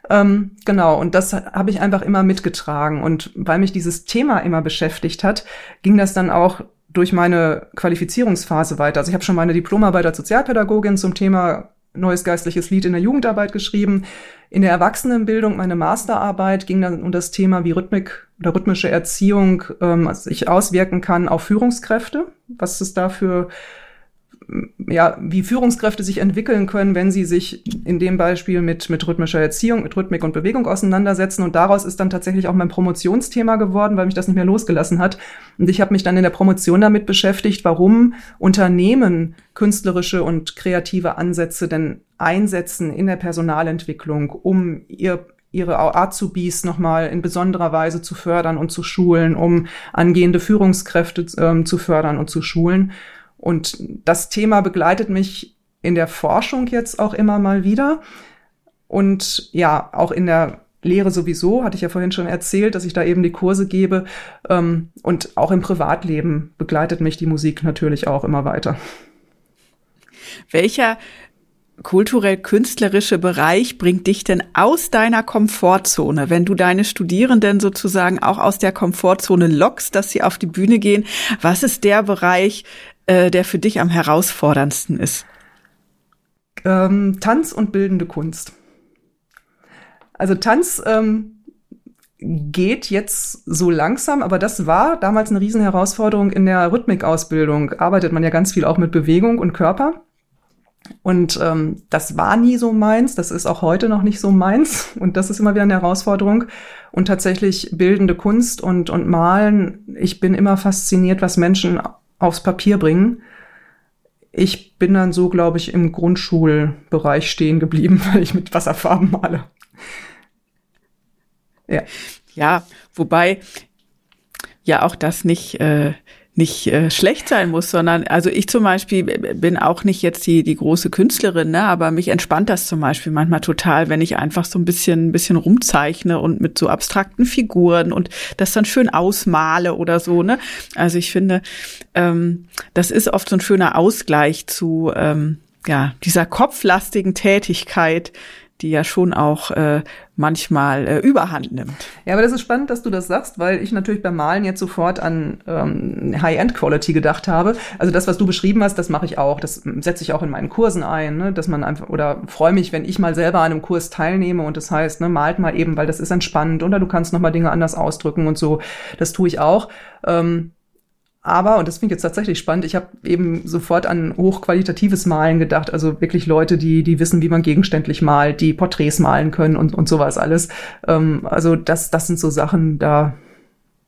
Ähm, genau, und das habe ich einfach immer mitgetragen. Und weil mich dieses Thema immer beschäftigt hat, ging das dann auch durch meine Qualifizierungsphase weiter. Also ich habe schon meine Diplomarbeit als Sozialpädagogin zum Thema neues geistliches Lied in der Jugendarbeit geschrieben. In der Erwachsenenbildung, meine Masterarbeit, ging dann um das Thema, wie Rhythmik oder rhythmische Erziehung ähm, sich auswirken kann auf Führungskräfte, was es da für ja, wie Führungskräfte sich entwickeln können, wenn sie sich in dem Beispiel mit, mit rhythmischer Erziehung, mit Rhythmik und Bewegung auseinandersetzen. Und daraus ist dann tatsächlich auch mein Promotionsthema geworden, weil mich das nicht mehr losgelassen hat. Und ich habe mich dann in der Promotion damit beschäftigt, warum Unternehmen künstlerische und kreative Ansätze denn einsetzen in der Personalentwicklung, um ihr ihre Azubis nochmal in besonderer Weise zu fördern und zu schulen, um angehende Führungskräfte ähm, zu fördern und zu schulen. Und das Thema begleitet mich in der Forschung jetzt auch immer mal wieder. Und ja, auch in der Lehre sowieso, hatte ich ja vorhin schon erzählt, dass ich da eben die Kurse gebe. Ähm, und auch im Privatleben begleitet mich die Musik natürlich auch immer weiter. Welcher kulturell-künstlerische Bereich bringt dich denn aus deiner Komfortzone, wenn du deine Studierenden sozusagen auch aus der Komfortzone lockst, dass sie auf die Bühne gehen? Was ist der Bereich, äh, der für dich am herausforderndsten ist? Ähm, Tanz und bildende Kunst. Also Tanz ähm, geht jetzt so langsam, aber das war damals eine Riesenherausforderung in der Rhythmikausbildung. Arbeitet man ja ganz viel auch mit Bewegung und Körper. Und ähm, das war nie so meins, das ist auch heute noch nicht so meins. Und das ist immer wieder eine Herausforderung. Und tatsächlich bildende Kunst und, und Malen, ich bin immer fasziniert, was Menschen aufs Papier bringen. Ich bin dann so, glaube ich, im Grundschulbereich stehen geblieben, weil ich mit Wasserfarben male. Ja. Ja, wobei ja auch das nicht äh, nicht äh, schlecht sein muss, sondern also ich zum Beispiel bin auch nicht jetzt die die große Künstlerin, ne, aber mich entspannt das zum Beispiel manchmal total, wenn ich einfach so ein bisschen ein bisschen rumzeichne und mit so abstrakten Figuren und das dann schön ausmale oder so, ne. Also ich finde, ähm, das ist oft so ein schöner Ausgleich zu ähm, ja dieser kopflastigen Tätigkeit, die ja schon auch äh, manchmal äh, überhand nimmt. Ja, aber das ist spannend, dass du das sagst, weil ich natürlich beim Malen jetzt sofort an ähm, High-End-Quality gedacht habe. Also das, was du beschrieben hast, das mache ich auch. Das setze ich auch in meinen Kursen ein, ne? dass man einfach oder freue mich, wenn ich mal selber an einem Kurs teilnehme und das heißt, ne, malt mal eben, weil das ist entspannend oder du kannst noch mal Dinge anders ausdrücken und so. Das tue ich auch. Ähm, aber, und das finde ich jetzt tatsächlich spannend, ich habe eben sofort an hochqualitatives Malen gedacht, also wirklich Leute, die, die wissen, wie man gegenständlich malt, die Porträts malen können und, und sowas alles. Ähm, also das, das sind so Sachen, da,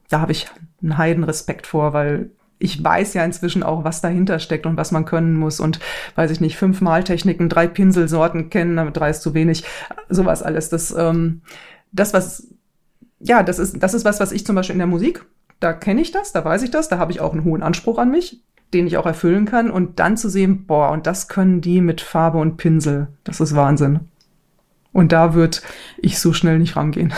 da habe ich einen heiden Respekt vor, weil ich weiß ja inzwischen auch, was dahinter steckt und was man können muss und weiß ich nicht, fünf Maltechniken, drei Pinselsorten kennen, damit drei ist zu wenig, sowas alles. Das, ähm, das was, ja, das ist, das ist was, was ich zum Beispiel in der Musik da kenne ich das, da weiß ich das, da habe ich auch einen hohen Anspruch an mich, den ich auch erfüllen kann. Und dann zu sehen, boah, und das können die mit Farbe und Pinsel. Das ist Wahnsinn. Und da wird ich so schnell nicht rangehen.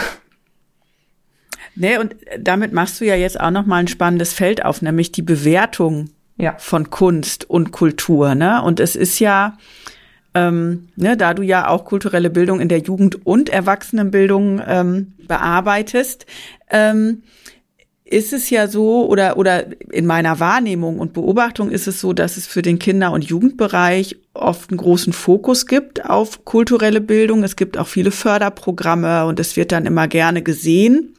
Nee, und damit machst du ja jetzt auch noch mal ein spannendes Feld auf, nämlich die Bewertung ja. von Kunst und Kultur. Ne? Und es ist ja, ähm, ne, da du ja auch kulturelle Bildung in der Jugend- und Erwachsenenbildung ähm, bearbeitest, ähm, ist es ja so oder oder in meiner Wahrnehmung und Beobachtung ist es so, dass es für den Kinder- und Jugendbereich oft einen großen Fokus gibt auf kulturelle Bildung. Es gibt auch viele Förderprogramme und es wird dann immer gerne gesehen,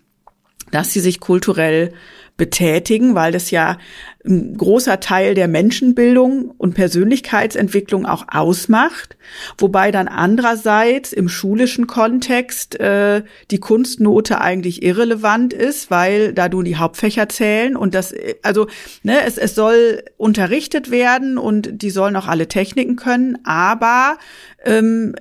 dass sie sich kulturell betätigen, weil das ja ein großer Teil der Menschenbildung und Persönlichkeitsentwicklung auch ausmacht, wobei dann andererseits im schulischen Kontext äh, die Kunstnote eigentlich irrelevant ist, weil da du die Hauptfächer zählen und das, also ne, es, es soll unterrichtet werden und die sollen auch alle Techniken können, aber ähm,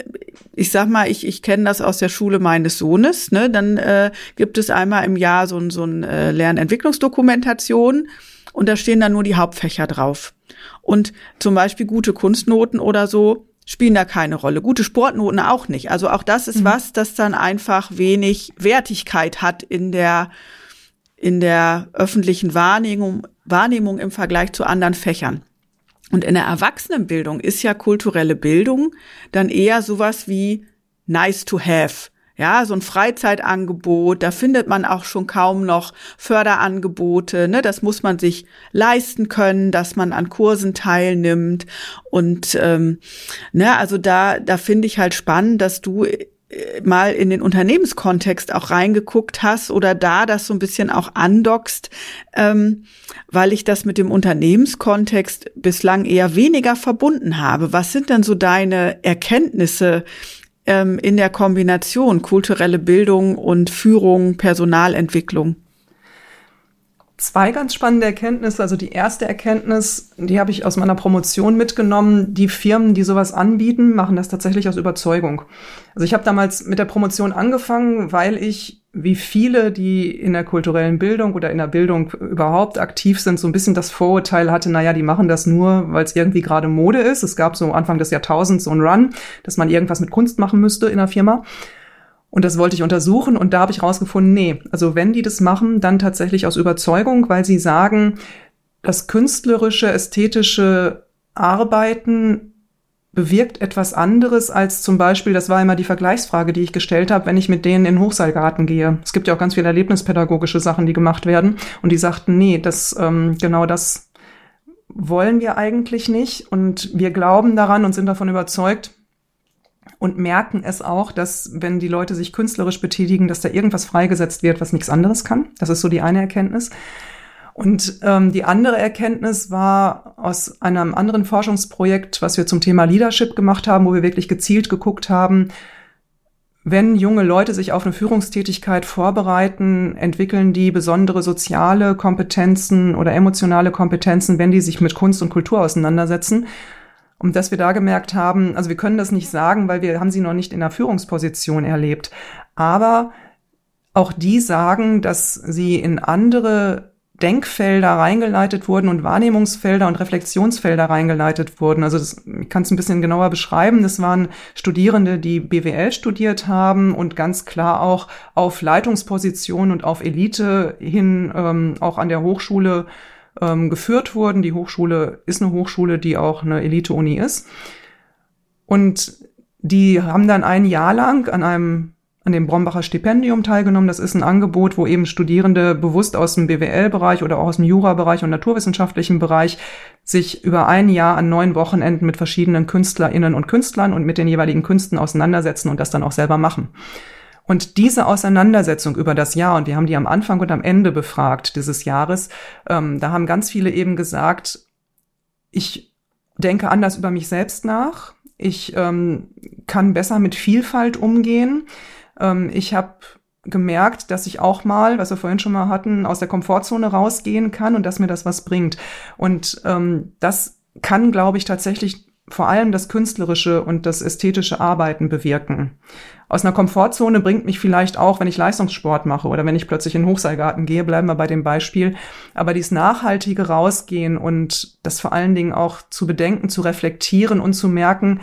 ich sag mal, ich, ich kenne das aus der Schule meines Sohnes, ne, dann äh, gibt es einmal im Jahr so, so ein äh, Lernentwicklungsdokumentation und da stehen dann nur die Hauptfächer drauf. Und zum Beispiel gute Kunstnoten oder so spielen da keine Rolle. Gute Sportnoten auch nicht. Also auch das ist mhm. was, das dann einfach wenig Wertigkeit hat in der, in der öffentlichen Wahrnehmung, Wahrnehmung im Vergleich zu anderen Fächern. Und in der Erwachsenenbildung ist ja kulturelle Bildung dann eher sowas wie nice to have. Ja, so ein Freizeitangebot, da findet man auch schon kaum noch Förderangebote. Ne? Das muss man sich leisten können, dass man an Kursen teilnimmt. Und ähm, ne, also da, da finde ich halt spannend, dass du äh, mal in den Unternehmenskontext auch reingeguckt hast oder da das so ein bisschen auch andockst, ähm, weil ich das mit dem Unternehmenskontext bislang eher weniger verbunden habe. Was sind denn so deine Erkenntnisse ähm, in der Kombination kulturelle Bildung und Führung, Personalentwicklung? Zwei ganz spannende Erkenntnisse. Also die erste Erkenntnis, die habe ich aus meiner Promotion mitgenommen. Die Firmen, die sowas anbieten, machen das tatsächlich aus Überzeugung. Also ich habe damals mit der Promotion angefangen, weil ich wie viele, die in der kulturellen Bildung oder in der Bildung überhaupt aktiv sind, so ein bisschen das Vorurteil hatte, naja, die machen das nur, weil es irgendwie gerade Mode ist. Es gab so Anfang des Jahrtausends so einen Run, dass man irgendwas mit Kunst machen müsste in der Firma. Und das wollte ich untersuchen und da habe ich rausgefunden, nee, also wenn die das machen, dann tatsächlich aus Überzeugung, weil sie sagen, das künstlerische, ästhetische Arbeiten bewirkt etwas anderes als zum Beispiel, das war immer die Vergleichsfrage, die ich gestellt habe, wenn ich mit denen in den Hochseilgarten gehe. Es gibt ja auch ganz viele erlebnispädagogische Sachen, die gemacht werden. Und die sagten, nee, das ähm, genau das wollen wir eigentlich nicht. Und wir glauben daran und sind davon überzeugt und merken es auch, dass wenn die Leute sich künstlerisch betätigen, dass da irgendwas freigesetzt wird, was nichts anderes kann. Das ist so die eine Erkenntnis. Und ähm, die andere Erkenntnis war aus einem anderen Forschungsprojekt, was wir zum Thema Leadership gemacht haben, wo wir wirklich gezielt geguckt haben, wenn junge Leute sich auf eine Führungstätigkeit vorbereiten, entwickeln die besondere soziale Kompetenzen oder emotionale Kompetenzen, wenn die sich mit Kunst und Kultur auseinandersetzen. Und dass wir da gemerkt haben, also wir können das nicht sagen, weil wir haben sie noch nicht in der Führungsposition erlebt. Aber auch die sagen, dass sie in andere Denkfelder reingeleitet wurden und Wahrnehmungsfelder und Reflexionsfelder reingeleitet wurden. Also das, ich kann es ein bisschen genauer beschreiben. Das waren Studierende, die BWL studiert haben und ganz klar auch auf Leitungspositionen und auf Elite hin ähm, auch an der Hochschule ähm, geführt wurden. Die Hochschule ist eine Hochschule, die auch eine Elite-Uni ist. Und die haben dann ein Jahr lang an einem an dem Brombacher Stipendium teilgenommen. Das ist ein Angebot, wo eben Studierende bewusst aus dem BWL-Bereich oder auch aus dem Jura-Bereich und naturwissenschaftlichen Bereich sich über ein Jahr an neun Wochenenden mit verschiedenen KünstlerInnen und Künstlern und mit den jeweiligen Künsten auseinandersetzen und das dann auch selber machen. Und diese Auseinandersetzung über das Jahr, und wir haben die am Anfang und am Ende befragt dieses Jahres, ähm, da haben ganz viele eben gesagt, ich denke anders über mich selbst nach, ich ähm, kann besser mit Vielfalt umgehen, ähm, ich habe gemerkt, dass ich auch mal, was wir vorhin schon mal hatten, aus der Komfortzone rausgehen kann und dass mir das was bringt. Und ähm, das kann, glaube ich, tatsächlich vor allem das künstlerische und das ästhetische Arbeiten bewirken. Aus einer Komfortzone bringt mich vielleicht auch, wenn ich Leistungssport mache oder wenn ich plötzlich in den Hochseilgarten gehe, bleiben wir bei dem Beispiel. Aber dieses nachhaltige Rausgehen und das vor allen Dingen auch zu bedenken, zu reflektieren und zu merken,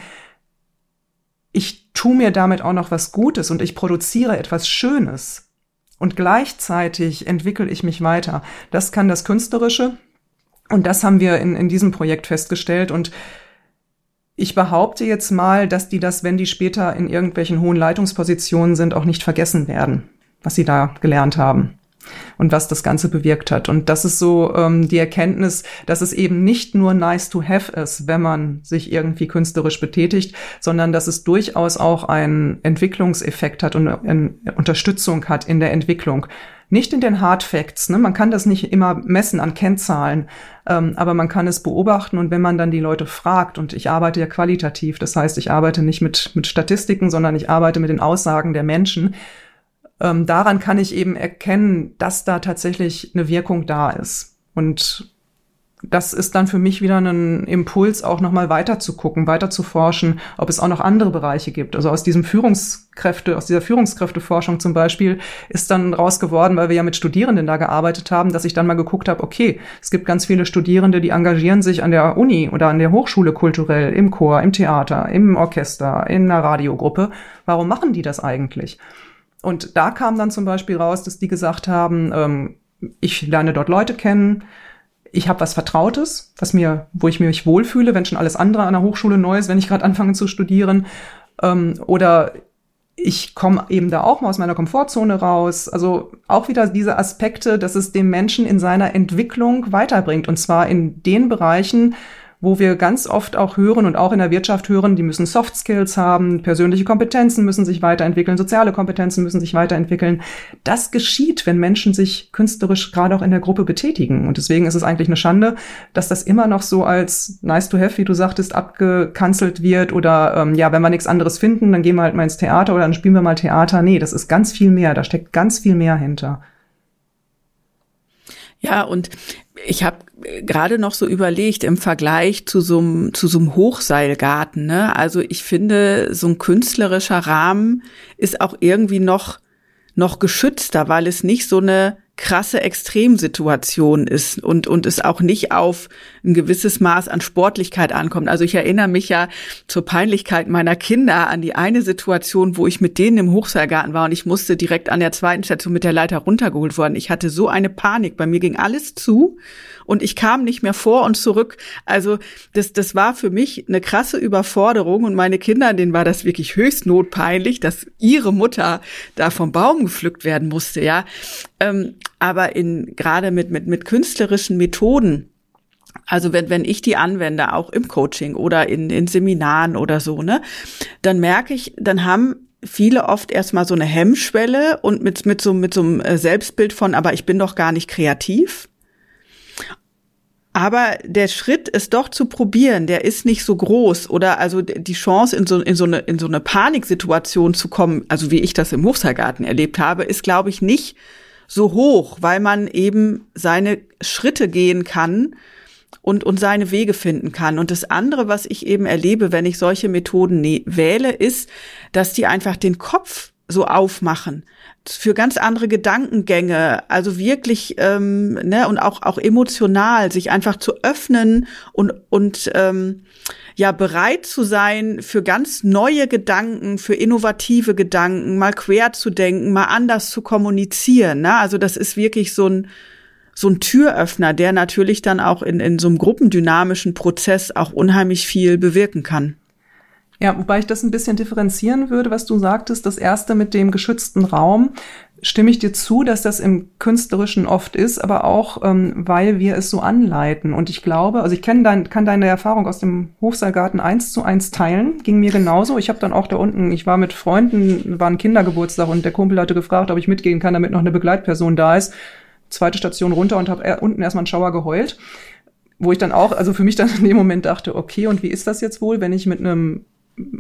ich tue mir damit auch noch was Gutes und ich produziere etwas Schönes. Und gleichzeitig entwickle ich mich weiter. Das kann das Künstlerische. Und das haben wir in, in diesem Projekt festgestellt. Und ich behaupte jetzt mal, dass die das, wenn die später in irgendwelchen hohen Leitungspositionen sind, auch nicht vergessen werden, was sie da gelernt haben und was das Ganze bewirkt hat. Und das ist so ähm, die Erkenntnis, dass es eben nicht nur nice to have ist, wenn man sich irgendwie künstlerisch betätigt, sondern dass es durchaus auch einen Entwicklungseffekt hat und eine Unterstützung hat in der Entwicklung. Nicht in den Hard Facts, ne? man kann das nicht immer messen an Kennzahlen, ähm, aber man kann es beobachten und wenn man dann die Leute fragt, und ich arbeite ja qualitativ, das heißt, ich arbeite nicht mit, mit Statistiken, sondern ich arbeite mit den Aussagen der Menschen, ähm, daran kann ich eben erkennen, dass da tatsächlich eine Wirkung da ist. Und das ist dann für mich wieder ein Impuls, auch nochmal weiter zu gucken, weiter zu forschen, ob es auch noch andere Bereiche gibt. Also aus diesem Führungskräfte, aus dieser Führungskräfteforschung zum Beispiel ist dann raus geworden, weil wir ja mit Studierenden da gearbeitet haben, dass ich dann mal geguckt habe, okay, es gibt ganz viele Studierende, die engagieren sich an der Uni oder an der Hochschule kulturell, im Chor, im Theater, im Orchester, in einer Radiogruppe. Warum machen die das eigentlich? Und da kam dann zum Beispiel raus, dass die gesagt haben, ähm, ich lerne dort Leute kennen, ich habe was Vertrautes, was mir, wo ich mich wohlfühle, wenn schon alles andere an der Hochschule neu ist, wenn ich gerade anfange zu studieren. Ähm, oder ich komme eben da auch mal aus meiner Komfortzone raus. Also auch wieder diese Aspekte, dass es dem Menschen in seiner Entwicklung weiterbringt. Und zwar in den Bereichen, wo wir ganz oft auch hören und auch in der Wirtschaft hören, die müssen Soft Skills haben, persönliche Kompetenzen müssen sich weiterentwickeln, soziale Kompetenzen müssen sich weiterentwickeln. Das geschieht, wenn Menschen sich künstlerisch gerade auch in der Gruppe betätigen. Und deswegen ist es eigentlich eine Schande, dass das immer noch so als nice to have, wie du sagtest, abgekanzelt wird oder ähm, ja, wenn wir nichts anderes finden, dann gehen wir halt mal ins Theater oder dann spielen wir mal Theater. Nee, das ist ganz viel mehr, da steckt ganz viel mehr hinter. Ja, und ich habe gerade noch so überlegt im Vergleich zu so einem zu so einem Hochseilgarten. Ne? Also ich finde, so ein künstlerischer Rahmen ist auch irgendwie noch noch geschützter, weil es nicht so eine krasse Extremsituation ist und, und es auch nicht auf ein gewisses Maß an Sportlichkeit ankommt. Also ich erinnere mich ja zur Peinlichkeit meiner Kinder an die eine Situation, wo ich mit denen im Hochseilgarten war und ich musste direkt an der zweiten Station mit der Leiter runtergeholt worden. Ich hatte so eine Panik, bei mir ging alles zu und ich kam nicht mehr vor und zurück. Also das, das war für mich eine krasse Überforderung und meine Kinder, denen war das wirklich höchst notpeinlich, dass ihre Mutter da vom Baum gepflückt werden musste, ja. Ähm, aber in, gerade mit, mit, mit künstlerischen Methoden, also wenn, wenn ich die anwende, auch im Coaching oder in, in Seminaren oder so, ne, dann merke ich, dann haben viele oft erstmal so eine Hemmschwelle und mit, mit so, mit so einem äh, Selbstbild von, aber ich bin doch gar nicht kreativ. Aber der Schritt, es doch zu probieren, der ist nicht so groß. Oder also die Chance, in so, in so, eine, in so eine Paniksituation zu kommen, also wie ich das im Hochseilgarten erlebt habe, ist, glaube ich, nicht so hoch, weil man eben seine Schritte gehen kann und, und seine Wege finden kann. Und das andere, was ich eben erlebe, wenn ich solche Methoden wähle, ist, dass die einfach den Kopf so aufmachen für ganz andere Gedankengänge, also wirklich ähm, ne und auch auch emotional sich einfach zu öffnen und und ähm, ja bereit zu sein für ganz neue Gedanken, für innovative Gedanken, mal quer zu denken, mal anders zu kommunizieren. Ne? Also das ist wirklich so ein so ein Türöffner, der natürlich dann auch in, in so einem gruppendynamischen Prozess auch unheimlich viel bewirken kann. Ja, wobei ich das ein bisschen differenzieren würde, was du sagtest. Das erste mit dem geschützten Raum stimme ich dir zu, dass das im Künstlerischen oft ist, aber auch, ähm, weil wir es so anleiten. Und ich glaube, also ich kenne dein, kann deine Erfahrung aus dem Hofseilgarten eins zu eins teilen. Ging mir genauso. Ich habe dann auch da unten, ich war mit Freunden, war ein Kindergeburtstag und der Kumpel hatte gefragt, ob ich mitgehen kann, damit noch eine Begleitperson da ist. Zweite Station runter und habe unten erstmal einen Schauer geheult wo ich dann auch, also für mich dann in dem Moment dachte, okay, und wie ist das jetzt wohl, wenn ich mit einem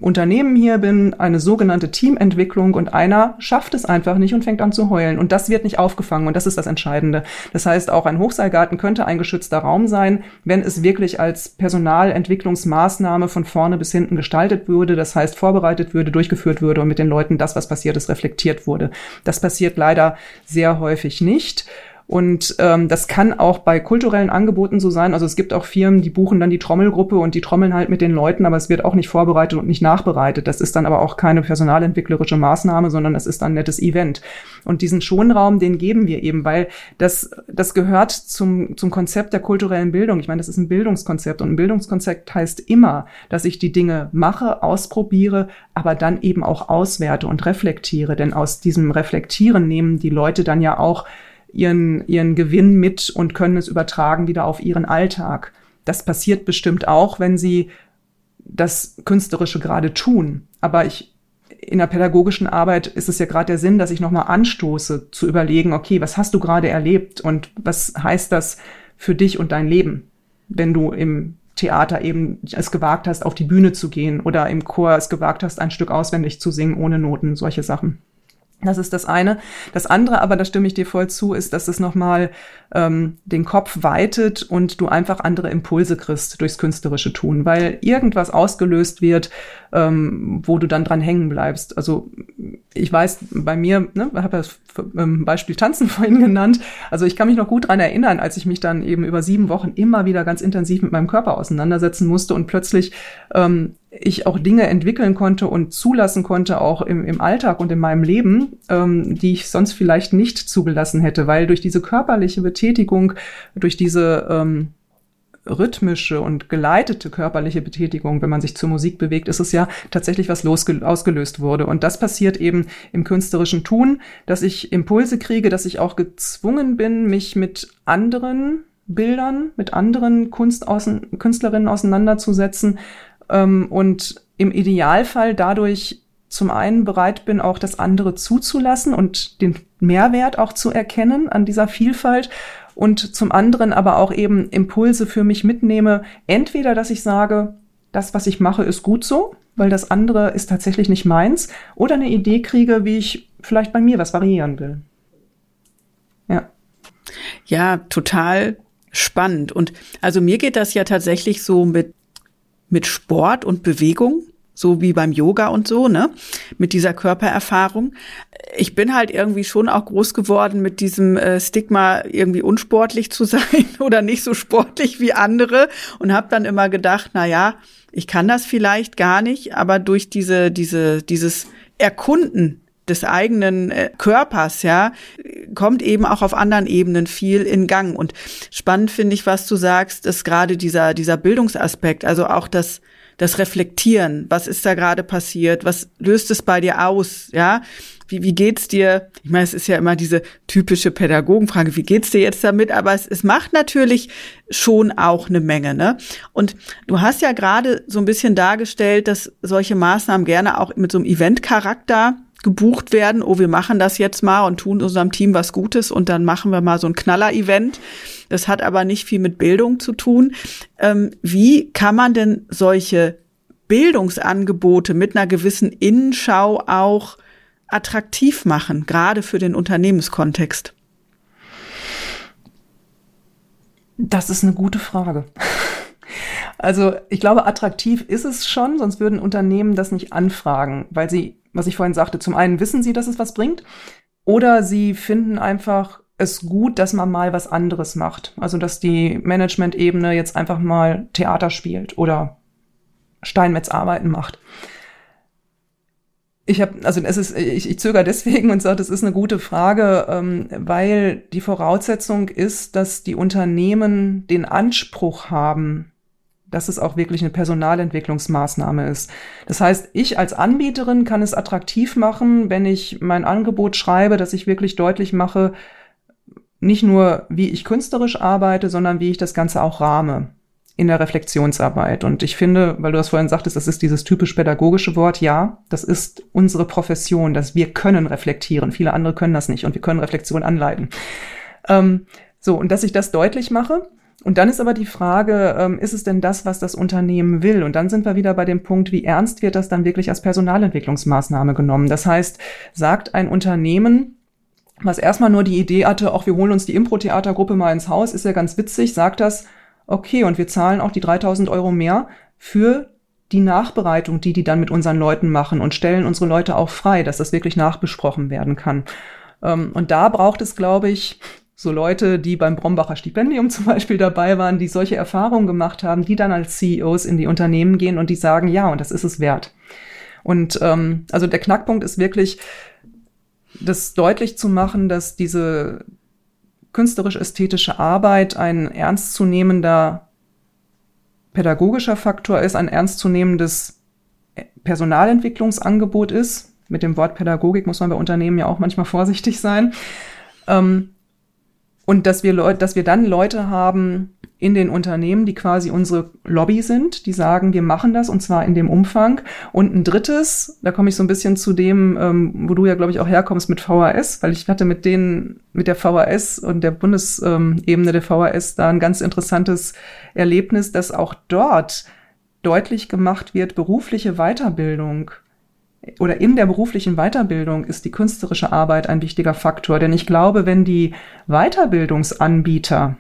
Unternehmen hier bin, eine sogenannte Teamentwicklung und einer schafft es einfach nicht und fängt an zu heulen. Und das wird nicht aufgefangen und das ist das Entscheidende. Das heißt, auch ein Hochseilgarten könnte ein geschützter Raum sein, wenn es wirklich als Personalentwicklungsmaßnahme von vorne bis hinten gestaltet würde, das heißt vorbereitet würde, durchgeführt würde und mit den Leuten das, was passiert ist, reflektiert wurde. Das passiert leider sehr häufig nicht. Und ähm, das kann auch bei kulturellen Angeboten so sein. Also es gibt auch Firmen, die buchen dann die Trommelgruppe und die trommeln halt mit den Leuten, aber es wird auch nicht vorbereitet und nicht nachbereitet. Das ist dann aber auch keine personalentwicklerische Maßnahme, sondern es ist ein nettes Event. Und diesen Schonraum, den geben wir eben, weil das, das gehört zum, zum Konzept der kulturellen Bildung. Ich meine, das ist ein Bildungskonzept und ein Bildungskonzept heißt immer, dass ich die Dinge mache, ausprobiere, aber dann eben auch auswerte und reflektiere. Denn aus diesem Reflektieren nehmen die Leute dann ja auch ihren, ihren Gewinn mit und können es übertragen wieder auf ihren Alltag. Das passiert bestimmt auch, wenn sie das Künstlerische gerade tun. Aber ich, in der pädagogischen Arbeit ist es ja gerade der Sinn, dass ich nochmal anstoße, zu überlegen, okay, was hast du gerade erlebt und was heißt das für dich und dein Leben, wenn du im Theater eben es gewagt hast, auf die Bühne zu gehen oder im Chor es gewagt hast, ein Stück auswendig zu singen ohne Noten, solche Sachen. Das ist das eine. Das andere, aber da stimme ich dir voll zu, ist, dass es nochmal ähm, den Kopf weitet und du einfach andere Impulse kriegst durchs künstlerische Tun, weil irgendwas ausgelöst wird, ähm, wo du dann dran hängen bleibst. Also ich weiß, bei mir, ne, habe ja das ähm, Beispiel Tanzen vorhin genannt. Also ich kann mich noch gut dran erinnern, als ich mich dann eben über sieben Wochen immer wieder ganz intensiv mit meinem Körper auseinandersetzen musste und plötzlich ähm, ich auch Dinge entwickeln konnte und zulassen konnte, auch im, im Alltag und in meinem Leben, ähm, die ich sonst vielleicht nicht zugelassen hätte, weil durch diese körperliche Betätigung, durch diese ähm, rhythmische und geleitete körperliche Betätigung, wenn man sich zur Musik bewegt, ist es ja tatsächlich was ausgelöst wurde. Und das passiert eben im künstlerischen Tun, dass ich Impulse kriege, dass ich auch gezwungen bin, mich mit anderen Bildern, mit anderen Kunstaußen Künstlerinnen auseinanderzusetzen, ähm, und im Idealfall dadurch zum einen bereit bin, auch das andere zuzulassen und den Mehrwert auch zu erkennen an dieser Vielfalt und zum anderen aber auch eben Impulse für mich mitnehme. Entweder, dass ich sage, das, was ich mache, ist gut so, weil das andere ist tatsächlich nicht meins, oder eine Idee kriege, wie ich vielleicht bei mir was variieren will. Ja. Ja, total spannend. Und also mir geht das ja tatsächlich so mit mit Sport und Bewegung, so wie beim Yoga und so, ne? Mit dieser Körpererfahrung. Ich bin halt irgendwie schon auch groß geworden mit diesem äh, Stigma, irgendwie unsportlich zu sein oder nicht so sportlich wie andere und habe dann immer gedacht, na ja, ich kann das vielleicht gar nicht, aber durch diese diese dieses Erkunden des eigenen äh, Körpers, ja, kommt eben auch auf anderen Ebenen viel in Gang. Und spannend finde ich, was du sagst, ist gerade dieser, dieser Bildungsaspekt, also auch das, das Reflektieren. Was ist da gerade passiert? Was löst es bei dir aus? Ja, wie, wie geht's dir? Ich meine, es ist ja immer diese typische Pädagogenfrage. Wie geht's dir jetzt damit? Aber es, es macht natürlich schon auch eine Menge, ne? Und du hast ja gerade so ein bisschen dargestellt, dass solche Maßnahmen gerne auch mit so einem Eventcharakter gebucht werden, oh, wir machen das jetzt mal und tun unserem Team was Gutes und dann machen wir mal so ein Knaller-Event. Das hat aber nicht viel mit Bildung zu tun. Ähm, wie kann man denn solche Bildungsangebote mit einer gewissen Innenschau auch attraktiv machen, gerade für den Unternehmenskontext? Das ist eine gute Frage. Also ich glaube, attraktiv ist es schon, sonst würden Unternehmen das nicht anfragen, weil sie was ich vorhin sagte, zum einen wissen sie, dass es was bringt, oder sie finden einfach es gut, dass man mal was anderes macht. Also dass die Management-Ebene jetzt einfach mal Theater spielt oder Steinmetzarbeiten macht. Ich habe, also es ist, ich, ich zögere deswegen und sage, das ist eine gute Frage, ähm, weil die Voraussetzung ist, dass die Unternehmen den Anspruch haben, dass es auch wirklich eine Personalentwicklungsmaßnahme ist. Das heißt, ich als Anbieterin kann es attraktiv machen, wenn ich mein Angebot schreibe, dass ich wirklich deutlich mache, nicht nur, wie ich künstlerisch arbeite, sondern wie ich das Ganze auch rahme in der Reflexionsarbeit. Und ich finde, weil du das vorhin sagtest, das ist dieses typisch pädagogische Wort, ja, das ist unsere Profession, dass wir können reflektieren. Viele andere können das nicht und wir können Reflexion anleiten. Ähm, so, und dass ich das deutlich mache, und dann ist aber die Frage, ähm, ist es denn das, was das Unternehmen will? Und dann sind wir wieder bei dem Punkt, wie ernst wird das dann wirklich als Personalentwicklungsmaßnahme genommen? Das heißt, sagt ein Unternehmen, was erstmal nur die Idee hatte, auch wir holen uns die Impro-Theatergruppe mal ins Haus, ist ja ganz witzig, sagt das, okay, und wir zahlen auch die 3000 Euro mehr für die Nachbereitung, die die dann mit unseren Leuten machen und stellen unsere Leute auch frei, dass das wirklich nachbesprochen werden kann. Ähm, und da braucht es, glaube ich, so Leute, die beim Brombacher Stipendium zum Beispiel dabei waren, die solche Erfahrungen gemacht haben, die dann als CEOs in die Unternehmen gehen und die sagen, ja, und das ist es wert. Und ähm, also der Knackpunkt ist wirklich, das deutlich zu machen, dass diese künstlerisch-ästhetische Arbeit ein ernstzunehmender pädagogischer Faktor ist, ein ernstzunehmendes Personalentwicklungsangebot ist. Mit dem Wort Pädagogik muss man bei Unternehmen ja auch manchmal vorsichtig sein. Ähm, und dass wir, Leute, dass wir dann Leute haben in den Unternehmen, die quasi unsere Lobby sind, die sagen, wir machen das und zwar in dem Umfang. Und ein drittes, da komme ich so ein bisschen zu dem, ähm, wo du ja, glaube ich, auch herkommst mit VHS, weil ich hatte mit denen, mit der VHS und der Bundesebene der VHS da ein ganz interessantes Erlebnis, dass auch dort deutlich gemacht wird, berufliche Weiterbildung oder in der beruflichen Weiterbildung ist die künstlerische Arbeit ein wichtiger Faktor. Denn ich glaube, wenn die Weiterbildungsanbieter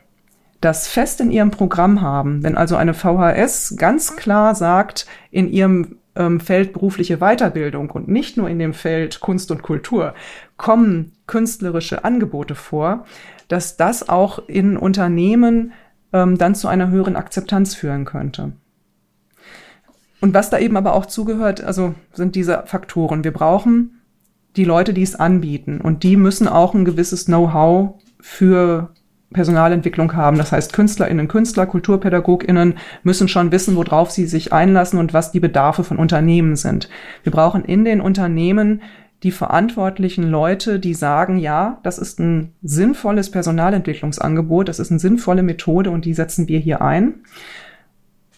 das fest in ihrem Programm haben, wenn also eine VHS ganz klar sagt, in ihrem ähm, Feld berufliche Weiterbildung und nicht nur in dem Feld Kunst und Kultur kommen künstlerische Angebote vor, dass das auch in Unternehmen ähm, dann zu einer höheren Akzeptanz führen könnte. Und was da eben aber auch zugehört, also sind diese Faktoren. Wir brauchen die Leute, die es anbieten und die müssen auch ein gewisses Know-how für Personalentwicklung haben. Das heißt, KünstlerInnen, Künstler, KulturpädagogInnen müssen schon wissen, worauf sie sich einlassen und was die Bedarfe von Unternehmen sind. Wir brauchen in den Unternehmen die verantwortlichen Leute, die sagen, ja, das ist ein sinnvolles Personalentwicklungsangebot, das ist eine sinnvolle Methode und die setzen wir hier ein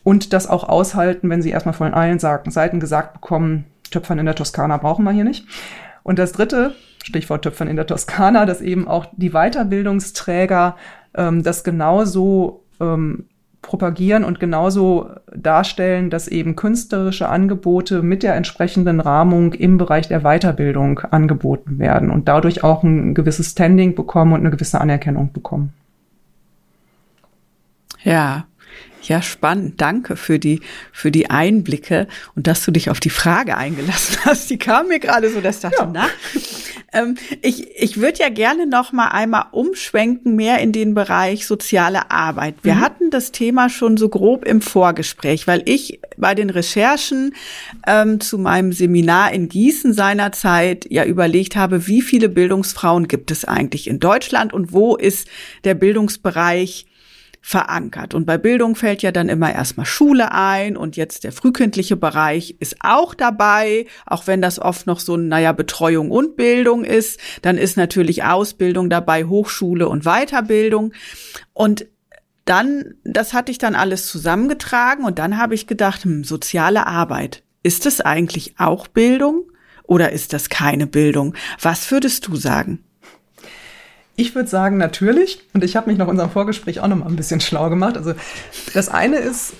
und das auch aushalten, wenn sie erstmal von allen Seiten gesagt bekommen, Töpfern in der Toskana brauchen wir hier nicht. Und das dritte, Stichwort Töpfern in der Toskana, dass eben auch die Weiterbildungsträger ähm, das genauso ähm, propagieren und genauso darstellen, dass eben künstlerische Angebote mit der entsprechenden Rahmung im Bereich der Weiterbildung angeboten werden und dadurch auch ein gewisses Standing bekommen und eine gewisse Anerkennung bekommen. Ja, ja, spannend. Danke für die, für die Einblicke und dass du dich auf die Frage eingelassen hast. Die kam mir gerade so, dass ich dachte, ja. na, ähm, ich, ich würde ja gerne noch mal einmal umschwenken, mehr in den Bereich soziale Arbeit. Wir mhm. hatten das Thema schon so grob im Vorgespräch, weil ich bei den Recherchen ähm, zu meinem Seminar in Gießen seinerzeit ja überlegt habe, wie viele Bildungsfrauen gibt es eigentlich in Deutschland und wo ist der Bildungsbereich verankert. Und bei Bildung fällt ja dann immer erstmal Schule ein und jetzt der frühkindliche Bereich ist auch dabei, auch wenn das oft noch so, naja, Betreuung und Bildung ist. Dann ist natürlich Ausbildung dabei, Hochschule und Weiterbildung. Und dann, das hatte ich dann alles zusammengetragen und dann habe ich gedacht, hm, soziale Arbeit. Ist das eigentlich auch Bildung oder ist das keine Bildung? Was würdest du sagen? Ich würde sagen, natürlich. Und ich habe mich nach unserem Vorgespräch auch noch mal ein bisschen schlau gemacht. Also das eine ist,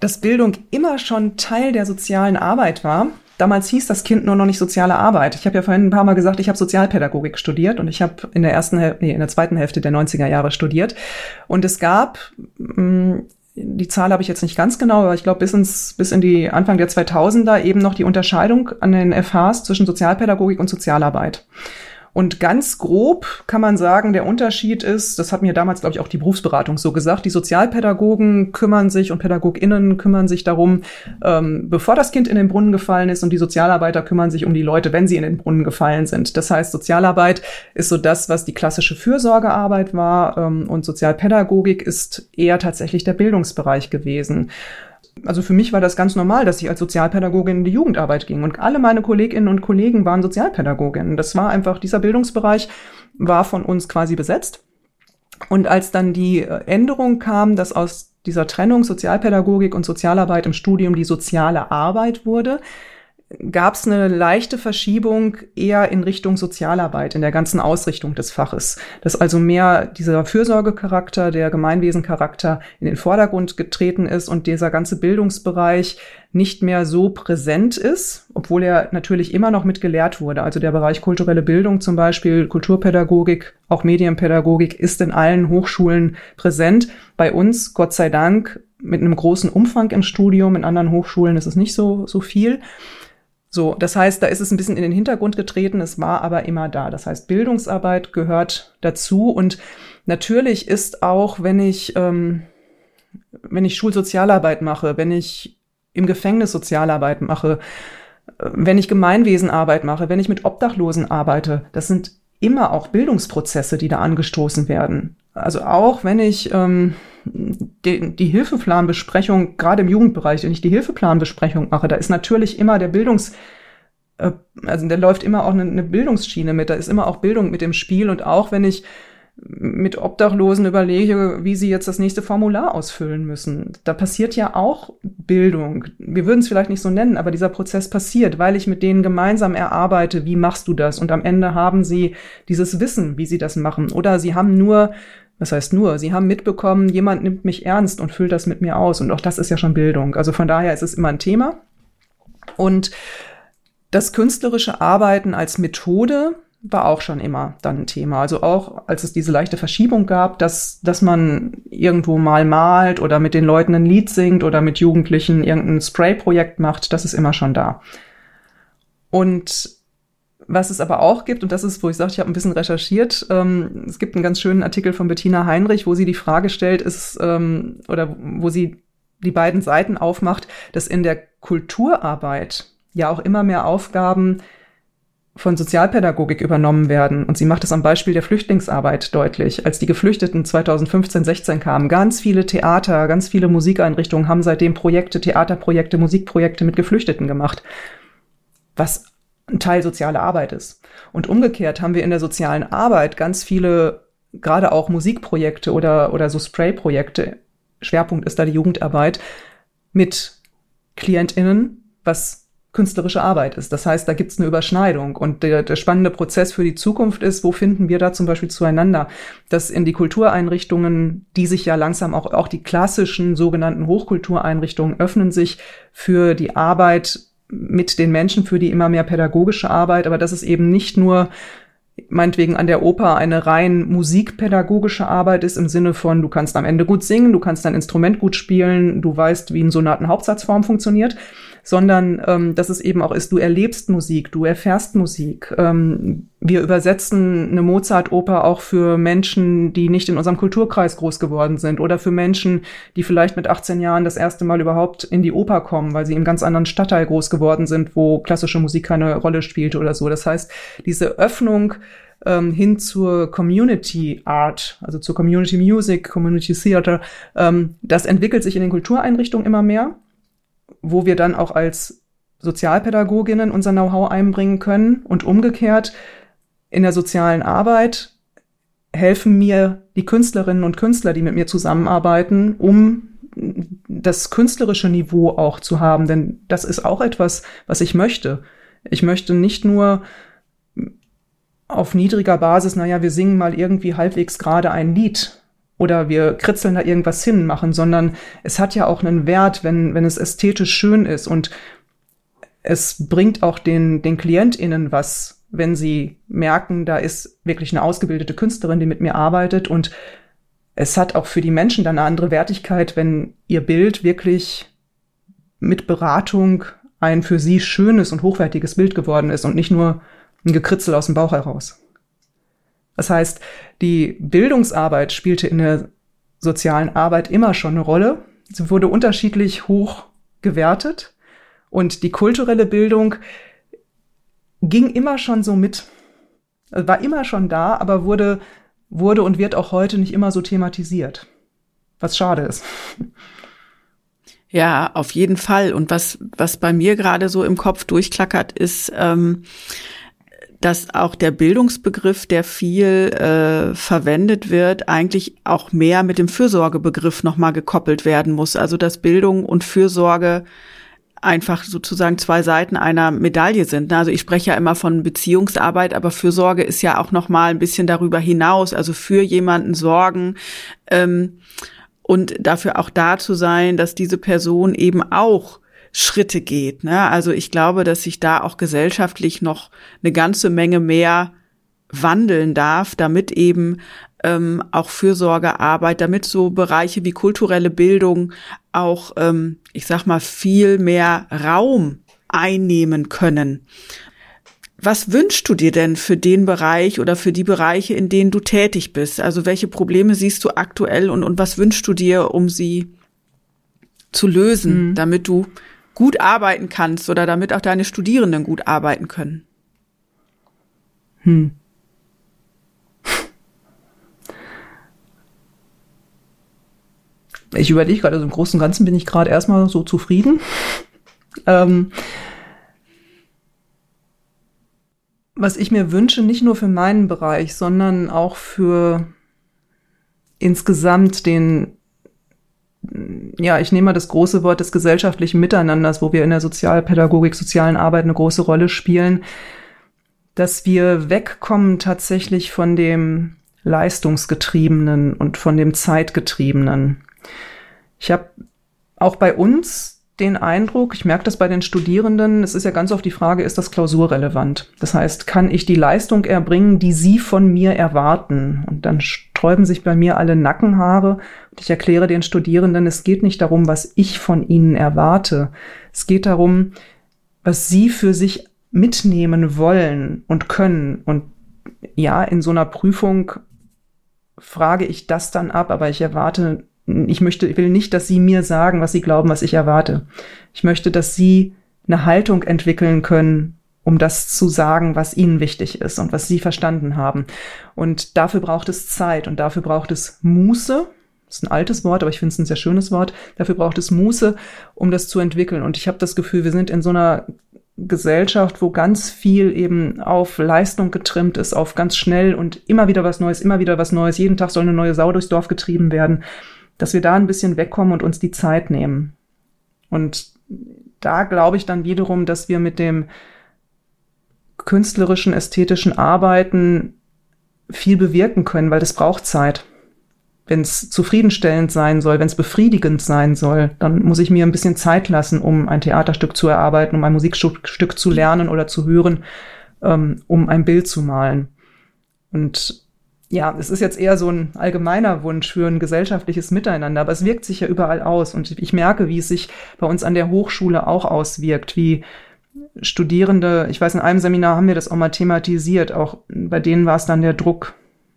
dass Bildung immer schon Teil der sozialen Arbeit war. Damals hieß das Kind nur noch nicht soziale Arbeit. Ich habe ja vorhin ein paar Mal gesagt, ich habe Sozialpädagogik studiert und ich habe in der ersten, nee, in der zweiten Hälfte der 90er Jahre studiert. Und es gab, mh, mm, die Zahl habe ich jetzt nicht ganz genau, aber ich glaube bis ins bis in die Anfang der 2000er eben noch die Unterscheidung an den FHs zwischen Sozialpädagogik und Sozialarbeit. Und ganz grob kann man sagen, der Unterschied ist, das hat mir damals, glaube ich, auch die Berufsberatung so gesagt, die Sozialpädagogen kümmern sich und PädagogInnen kümmern sich darum, ähm, bevor das Kind in den Brunnen gefallen ist und die Sozialarbeiter kümmern sich um die Leute, wenn sie in den Brunnen gefallen sind. Das heißt, Sozialarbeit ist so das, was die klassische Fürsorgearbeit war ähm, und Sozialpädagogik ist eher tatsächlich der Bildungsbereich gewesen also für mich war das ganz normal, dass ich als Sozialpädagogin in die Jugendarbeit ging. Und alle meine Kolleginnen und Kollegen waren Sozialpädagoginnen. Das war einfach, dieser Bildungsbereich war von uns quasi besetzt. Und als dann die äh, Änderung kam, dass aus dieser Trennung Sozialpädagogik und Sozialarbeit im Studium die soziale Arbeit wurde, gab es eine leichte Verschiebung eher in Richtung Sozialarbeit in der ganzen Ausrichtung des Faches. Dass also mehr dieser Fürsorgecharakter, der Gemeinwesencharakter in den Vordergrund getreten ist und dieser ganze Bildungsbereich nicht mehr so präsent ist, obwohl er natürlich immer noch mit gelehrt wurde. Also der Bereich kulturelle Bildung zum Beispiel, Kulturpädagogik, auch Medienpädagogik ist in allen Hochschulen präsent. Bei uns, Gott sei Dank, mit einem großen Umfang im Studium. In anderen Hochschulen ist es nicht so, so viel. So, das heißt, da ist es ein bisschen in den Hintergrund getreten, es war aber immer da. Das heißt, Bildungsarbeit gehört dazu und natürlich ist auch, wenn ich, ähm, wenn ich Schulsozialarbeit mache, wenn ich im Gefängnis Sozialarbeit mache, äh, wenn ich Gemeinwesenarbeit mache, wenn ich mit Obdachlosen arbeite, das sind immer auch Bildungsprozesse, die da angestoßen werden. Also auch wenn ich ähm, die, die Hilfeplanbesprechung, gerade im Jugendbereich, wenn ich die Hilfeplanbesprechung mache, da ist natürlich immer der Bildungs, äh, also da läuft immer auch eine, eine Bildungsschiene mit, da ist immer auch Bildung mit dem Spiel und auch wenn ich mit Obdachlosen überlege, wie sie jetzt das nächste Formular ausfüllen müssen. Da passiert ja auch Bildung. Wir würden es vielleicht nicht so nennen, aber dieser Prozess passiert, weil ich mit denen gemeinsam erarbeite, wie machst du das? Und am Ende haben sie dieses Wissen, wie sie das machen. Oder sie haben nur was heißt nur, sie haben mitbekommen, jemand nimmt mich ernst und füllt das mit mir aus. Und auch das ist ja schon Bildung. Also von daher ist es immer ein Thema. Und das künstlerische Arbeiten als Methode war auch schon immer dann ein Thema. Also auch als es diese leichte Verschiebung gab, dass, dass man irgendwo mal malt oder mit den Leuten ein Lied singt oder mit Jugendlichen irgendein Spray-Projekt macht, das ist immer schon da. Und was es aber auch gibt, und das ist, wo ich sage, ich habe ein bisschen recherchiert, ähm, es gibt einen ganz schönen Artikel von Bettina Heinrich, wo sie die Frage stellt, ist, ähm, oder wo sie die beiden Seiten aufmacht, dass in der Kulturarbeit ja auch immer mehr Aufgaben von Sozialpädagogik übernommen werden. Und sie macht es am Beispiel der Flüchtlingsarbeit deutlich. Als die Geflüchteten 2015, 16 kamen, ganz viele Theater, ganz viele Musikeinrichtungen haben seitdem Projekte, Theaterprojekte, Musikprojekte mit Geflüchteten gemacht. Was ein Teil soziale Arbeit ist. Und umgekehrt haben wir in der sozialen Arbeit ganz viele, gerade auch Musikprojekte oder, oder so Spray-Projekte. Schwerpunkt ist da die Jugendarbeit mit KlientInnen, was künstlerische Arbeit ist. Das heißt, da gibt es eine Überschneidung. Und der, der spannende Prozess für die Zukunft ist, wo finden wir da zum Beispiel zueinander, dass in die Kultureinrichtungen, die sich ja langsam auch, auch die klassischen sogenannten Hochkultureinrichtungen öffnen sich für die Arbeit mit den Menschen für die immer mehr pädagogische Arbeit, aber das ist eben nicht nur meinetwegen an der Oper eine rein musikpädagogische Arbeit ist im Sinne von, du kannst am Ende gut singen, du kannst dein Instrument gut spielen, du weißt, wie ein Sonatenhauptsatzform funktioniert, sondern ähm, dass es eben auch ist, du erlebst Musik, du erfährst Musik. Ähm, wir übersetzen eine Mozart-Oper auch für Menschen, die nicht in unserem Kulturkreis groß geworden sind oder für Menschen, die vielleicht mit 18 Jahren das erste Mal überhaupt in die Oper kommen, weil sie im ganz anderen Stadtteil groß geworden sind, wo klassische Musik keine Rolle spielte oder so. Das heißt, diese Öffnung ähm, hin zur Community Art, also zur Community Music, Community Theater, ähm, das entwickelt sich in den Kultureinrichtungen immer mehr wo wir dann auch als Sozialpädagoginnen unser Know-how einbringen können. Und umgekehrt in der sozialen Arbeit helfen mir die Künstlerinnen und Künstler, die mit mir zusammenarbeiten, um das künstlerische Niveau auch zu haben, denn das ist auch etwas, was ich möchte. Ich möchte nicht nur auf niedriger Basis, naja, wir singen mal irgendwie halbwegs gerade ein Lied, oder wir kritzeln da irgendwas hin machen, sondern es hat ja auch einen Wert, wenn, wenn es ästhetisch schön ist und es bringt auch den, den KlientInnen was, wenn sie merken, da ist wirklich eine ausgebildete Künstlerin, die mit mir arbeitet und es hat auch für die Menschen dann eine andere Wertigkeit, wenn ihr Bild wirklich mit Beratung ein für sie schönes und hochwertiges Bild geworden ist und nicht nur ein Gekritzel aus dem Bauch heraus. Das heißt, die Bildungsarbeit spielte in der sozialen Arbeit immer schon eine Rolle. Sie wurde unterschiedlich hoch gewertet und die kulturelle Bildung ging immer schon so mit. Also war immer schon da, aber wurde, wurde und wird auch heute nicht immer so thematisiert. Was schade ist. Ja, auf jeden Fall. Und was, was bei mir gerade so im Kopf durchklackert, ist, ähm, dass auch der Bildungsbegriff, der viel äh, verwendet wird, eigentlich auch mehr mit dem Fürsorgebegriff nochmal gekoppelt werden muss. Also dass Bildung und Fürsorge einfach sozusagen zwei Seiten einer Medaille sind. Also ich spreche ja immer von Beziehungsarbeit, aber Fürsorge ist ja auch noch mal ein bisschen darüber hinaus. Also für jemanden sorgen ähm, und dafür auch da zu sein, dass diese Person eben auch Schritte geht. Ne? Also ich glaube, dass sich da auch gesellschaftlich noch eine ganze Menge mehr wandeln darf, damit eben ähm, auch Fürsorgearbeit, damit so Bereiche wie kulturelle Bildung auch, ähm, ich sag mal, viel mehr Raum einnehmen können. Was wünschst du dir denn für den Bereich oder für die Bereiche, in denen du tätig bist? Also welche Probleme siehst du aktuell und, und was wünschst du dir, um sie zu lösen, mhm. damit du gut arbeiten kannst oder damit auch deine Studierenden gut arbeiten können? Hm. Ich überlege gerade, also im Großen und Ganzen bin ich gerade erstmal so zufrieden. Ähm, was ich mir wünsche, nicht nur für meinen Bereich, sondern auch für insgesamt den, ja, ich nehme mal das große Wort des gesellschaftlichen Miteinanders, wo wir in der Sozialpädagogik, sozialen Arbeit eine große Rolle spielen, dass wir wegkommen tatsächlich von dem Leistungsgetriebenen und von dem Zeitgetriebenen. Ich habe auch bei uns den Eindruck, ich merke das bei den Studierenden, es ist ja ganz oft die Frage, ist das klausurrelevant? Das heißt, kann ich die Leistung erbringen, die sie von mir erwarten? Und dann sträuben sich bei mir alle Nackenhaare und ich erkläre den Studierenden, es geht nicht darum, was ich von ihnen erwarte. Es geht darum, was sie für sich mitnehmen wollen und können. Und ja, in so einer Prüfung frage ich das dann ab, aber ich erwarte ich möchte, ich will nicht, dass sie mir sagen, was sie glauben, was ich erwarte. Ich möchte, dass sie eine Haltung entwickeln können, um das zu sagen, was ihnen wichtig ist und was sie verstanden haben. Und dafür braucht es Zeit und dafür braucht es Muße. Das ist ein altes Wort, aber ich finde es ein sehr schönes Wort. Dafür braucht es Muße, um das zu entwickeln. Und ich habe das Gefühl, wir sind in so einer Gesellschaft, wo ganz viel eben auf Leistung getrimmt ist, auf ganz schnell und immer wieder was Neues, immer wieder was Neues. Jeden Tag soll eine neue Sau durchs Dorf getrieben werden dass wir da ein bisschen wegkommen und uns die Zeit nehmen. Und da glaube ich dann wiederum, dass wir mit dem künstlerischen, ästhetischen Arbeiten viel bewirken können, weil das braucht Zeit. Wenn es zufriedenstellend sein soll, wenn es befriedigend sein soll, dann muss ich mir ein bisschen Zeit lassen, um ein Theaterstück zu erarbeiten, um ein Musikstück zu lernen oder zu hören, ähm, um ein Bild zu malen. Und ja, es ist jetzt eher so ein allgemeiner Wunsch für ein gesellschaftliches Miteinander, aber es wirkt sich ja überall aus. Und ich merke, wie es sich bei uns an der Hochschule auch auswirkt, wie Studierende, ich weiß, in einem Seminar haben wir das auch mal thematisiert, auch bei denen war es dann der Druck.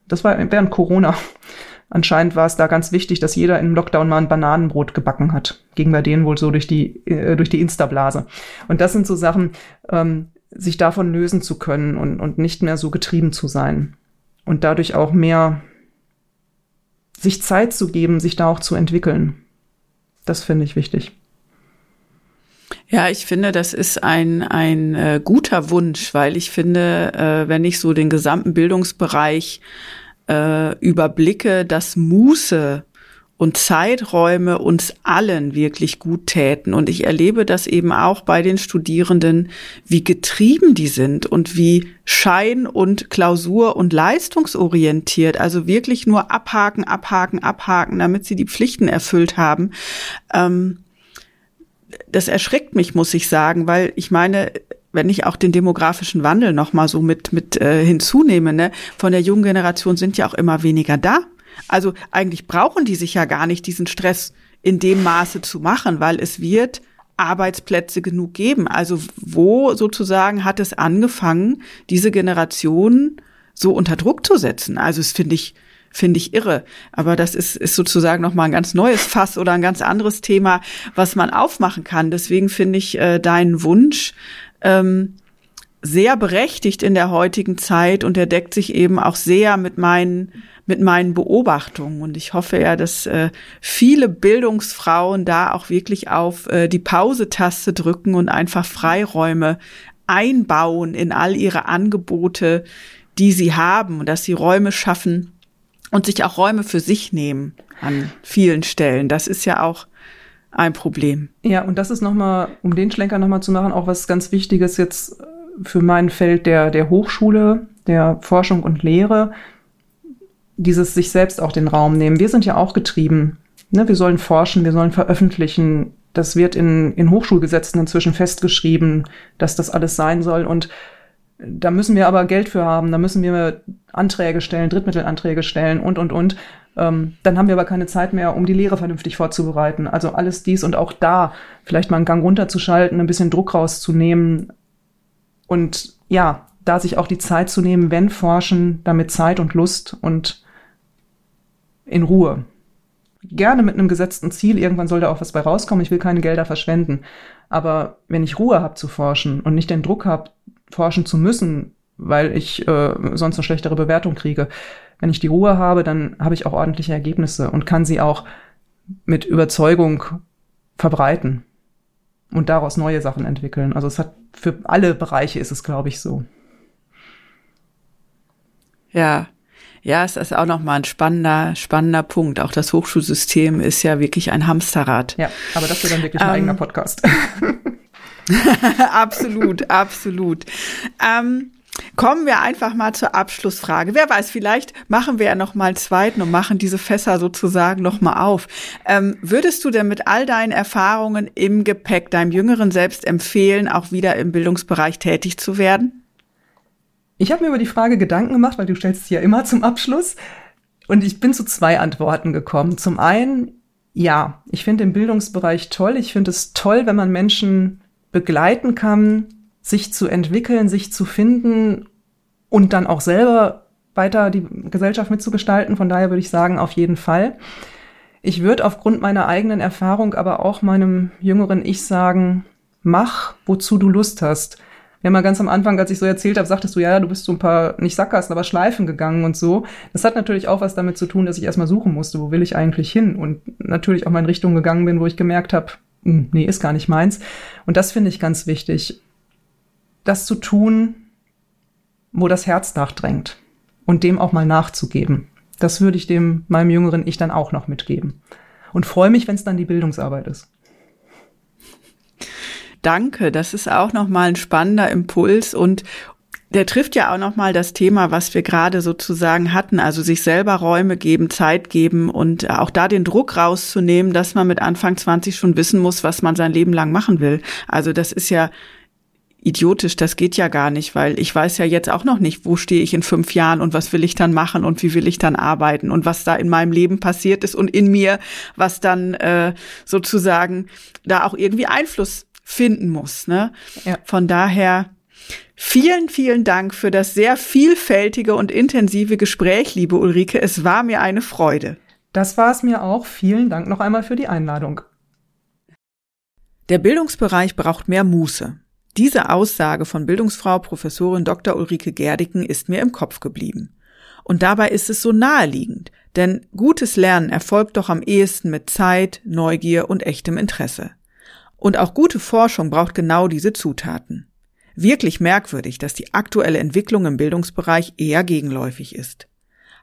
Das war während Corona. Anscheinend war es da ganz wichtig, dass jeder im Lockdown mal ein Bananenbrot gebacken hat. Ging bei denen wohl so durch die, äh, durch die Instablase. Und das sind so Sachen, ähm, sich davon lösen zu können und, und nicht mehr so getrieben zu sein und dadurch auch mehr sich Zeit zu geben, sich da auch zu entwickeln. Das finde ich wichtig. Ja, ich finde, das ist ein, ein äh, guter Wunsch, weil ich finde, äh, wenn ich so den gesamten Bildungsbereich äh, überblicke, dass Muße und Zeiträume uns allen wirklich gut täten. Und ich erlebe das eben auch bei den Studierenden, wie getrieben die sind und wie Schein- und Klausur- und leistungsorientiert, also wirklich nur abhaken, abhaken, abhaken, damit sie die Pflichten erfüllt haben. Ähm, das erschreckt mich, muss ich sagen, weil ich meine, wenn ich auch den demografischen Wandel noch mal so mit mit äh, hinzunehme, ne, von der jungen Generation sind ja auch immer weniger da. Also eigentlich brauchen die sich ja gar nicht diesen Stress in dem Maße zu machen, weil es wird Arbeitsplätze genug geben. Also wo sozusagen hat es angefangen, diese Generation so unter Druck zu setzen? Also es finde ich finde ich irre. Aber das ist, ist sozusagen noch mal ein ganz neues Fass oder ein ganz anderes Thema, was man aufmachen kann. Deswegen finde ich äh, deinen Wunsch ähm, sehr berechtigt in der heutigen Zeit und er deckt sich eben auch sehr mit meinen mit meinen Beobachtungen. Und ich hoffe ja, dass äh, viele Bildungsfrauen da auch wirklich auf äh, die Pause-Taste drücken und einfach Freiräume einbauen in all ihre Angebote, die sie haben und dass sie Räume schaffen und sich auch Räume für sich nehmen an vielen Stellen. Das ist ja auch ein Problem. Ja, und das ist nochmal, um den Schlenker nochmal zu machen, auch was ganz Wichtiges jetzt für mein Feld der, der Hochschule, der Forschung und Lehre, dieses sich selbst auch den Raum nehmen. Wir sind ja auch getrieben. Ne? Wir sollen forschen, wir sollen veröffentlichen. Das wird in, in Hochschulgesetzen inzwischen festgeschrieben, dass das alles sein soll. Und Da müssen wir aber Geld für haben, da müssen wir Anträge stellen, Drittmittelanträge stellen und, und, und. Ähm, dann haben wir aber keine Zeit mehr, um die Lehre vernünftig vorzubereiten. Also alles dies und auch da vielleicht mal einen Gang runterzuschalten, ein bisschen Druck rauszunehmen und ja, da sich auch die Zeit zu nehmen, wenn forschen, damit Zeit und Lust und in Ruhe. Gerne mit einem gesetzten Ziel, irgendwann soll da auch was bei rauskommen, ich will keine Gelder verschwenden. Aber wenn ich Ruhe habe zu forschen und nicht den Druck habe, forschen zu müssen, weil ich äh, sonst eine schlechtere Bewertung kriege, wenn ich die Ruhe habe, dann habe ich auch ordentliche Ergebnisse und kann sie auch mit Überzeugung verbreiten und daraus neue Sachen entwickeln. Also es hat für alle Bereiche ist es, glaube ich, so. Ja, ja, es ist auch nochmal ein spannender, spannender Punkt. Auch das Hochschulsystem ist ja wirklich ein Hamsterrad. Ja, aber das wird dann wirklich ein ähm, eigener Podcast. absolut, absolut. Ähm, Kommen wir einfach mal zur Abschlussfrage. Wer weiß, vielleicht machen wir ja noch mal einen zweiten und machen diese Fässer sozusagen noch mal auf. Ähm, würdest du denn mit all deinen Erfahrungen im Gepäck deinem jüngeren Selbst empfehlen, auch wieder im Bildungsbereich tätig zu werden? Ich habe mir über die Frage Gedanken gemacht, weil du stellst sie ja immer zum Abschluss. Und ich bin zu zwei Antworten gekommen. Zum einen, ja, ich finde den Bildungsbereich toll. Ich finde es toll, wenn man Menschen begleiten kann, sich zu entwickeln, sich zu finden und dann auch selber weiter die Gesellschaft mitzugestalten. Von daher würde ich sagen, auf jeden Fall. Ich würde aufgrund meiner eigenen Erfahrung aber auch meinem jüngeren Ich sagen, mach, wozu du Lust hast. Ja, mal ganz am Anfang, als ich so erzählt habe, sagtest du, ja, du bist so ein paar, nicht Sackgassen, aber Schleifen gegangen und so. Das hat natürlich auch was damit zu tun, dass ich erstmal suchen musste, wo will ich eigentlich hin? Und natürlich auch mal in Richtung gegangen bin, wo ich gemerkt habe, nee, ist gar nicht meins. Und das finde ich ganz wichtig das zu tun, wo das Herz nachdrängt und dem auch mal nachzugeben. Das würde ich dem meinem jüngeren Ich dann auch noch mitgeben. Und freue mich, wenn es dann die Bildungsarbeit ist. Danke, das ist auch noch mal ein spannender Impuls und der trifft ja auch noch mal das Thema, was wir gerade sozusagen hatten, also sich selber Räume geben, Zeit geben und auch da den Druck rauszunehmen, dass man mit Anfang 20 schon wissen muss, was man sein Leben lang machen will. Also das ist ja idiotisch, das geht ja gar nicht, weil ich weiß ja jetzt auch noch nicht, wo stehe ich in fünf Jahren und was will ich dann machen und wie will ich dann arbeiten und was da in meinem Leben passiert ist und in mir, was dann äh, sozusagen da auch irgendwie Einfluss finden muss. Ne? Ja. Von daher vielen, vielen Dank für das sehr vielfältige und intensive Gespräch, liebe Ulrike. Es war mir eine Freude. Das war es mir auch. Vielen Dank noch einmal für die Einladung. Der Bildungsbereich braucht mehr Muße. Diese Aussage von Bildungsfrau Professorin Dr. Ulrike Gerdiken ist mir im Kopf geblieben. Und dabei ist es so naheliegend, denn gutes Lernen erfolgt doch am ehesten mit Zeit, Neugier und echtem Interesse. Und auch gute Forschung braucht genau diese Zutaten. Wirklich merkwürdig, dass die aktuelle Entwicklung im Bildungsbereich eher gegenläufig ist.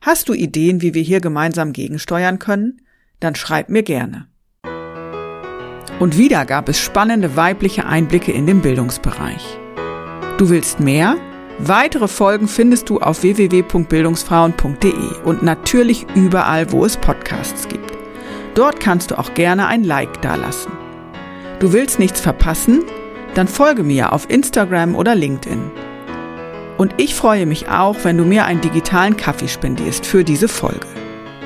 Hast du Ideen, wie wir hier gemeinsam gegensteuern können? Dann schreib mir gerne. Und wieder gab es spannende weibliche Einblicke in den Bildungsbereich. Du willst mehr? Weitere Folgen findest du auf www.bildungsfrauen.de und natürlich überall, wo es Podcasts gibt. Dort kannst du auch gerne ein Like dalassen. Du willst nichts verpassen? Dann folge mir auf Instagram oder LinkedIn. Und ich freue mich auch, wenn du mir einen digitalen Kaffee spendierst für diese Folge.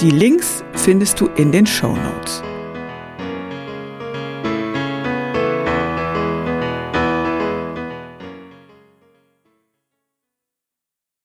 Die Links findest du in den Show Notes.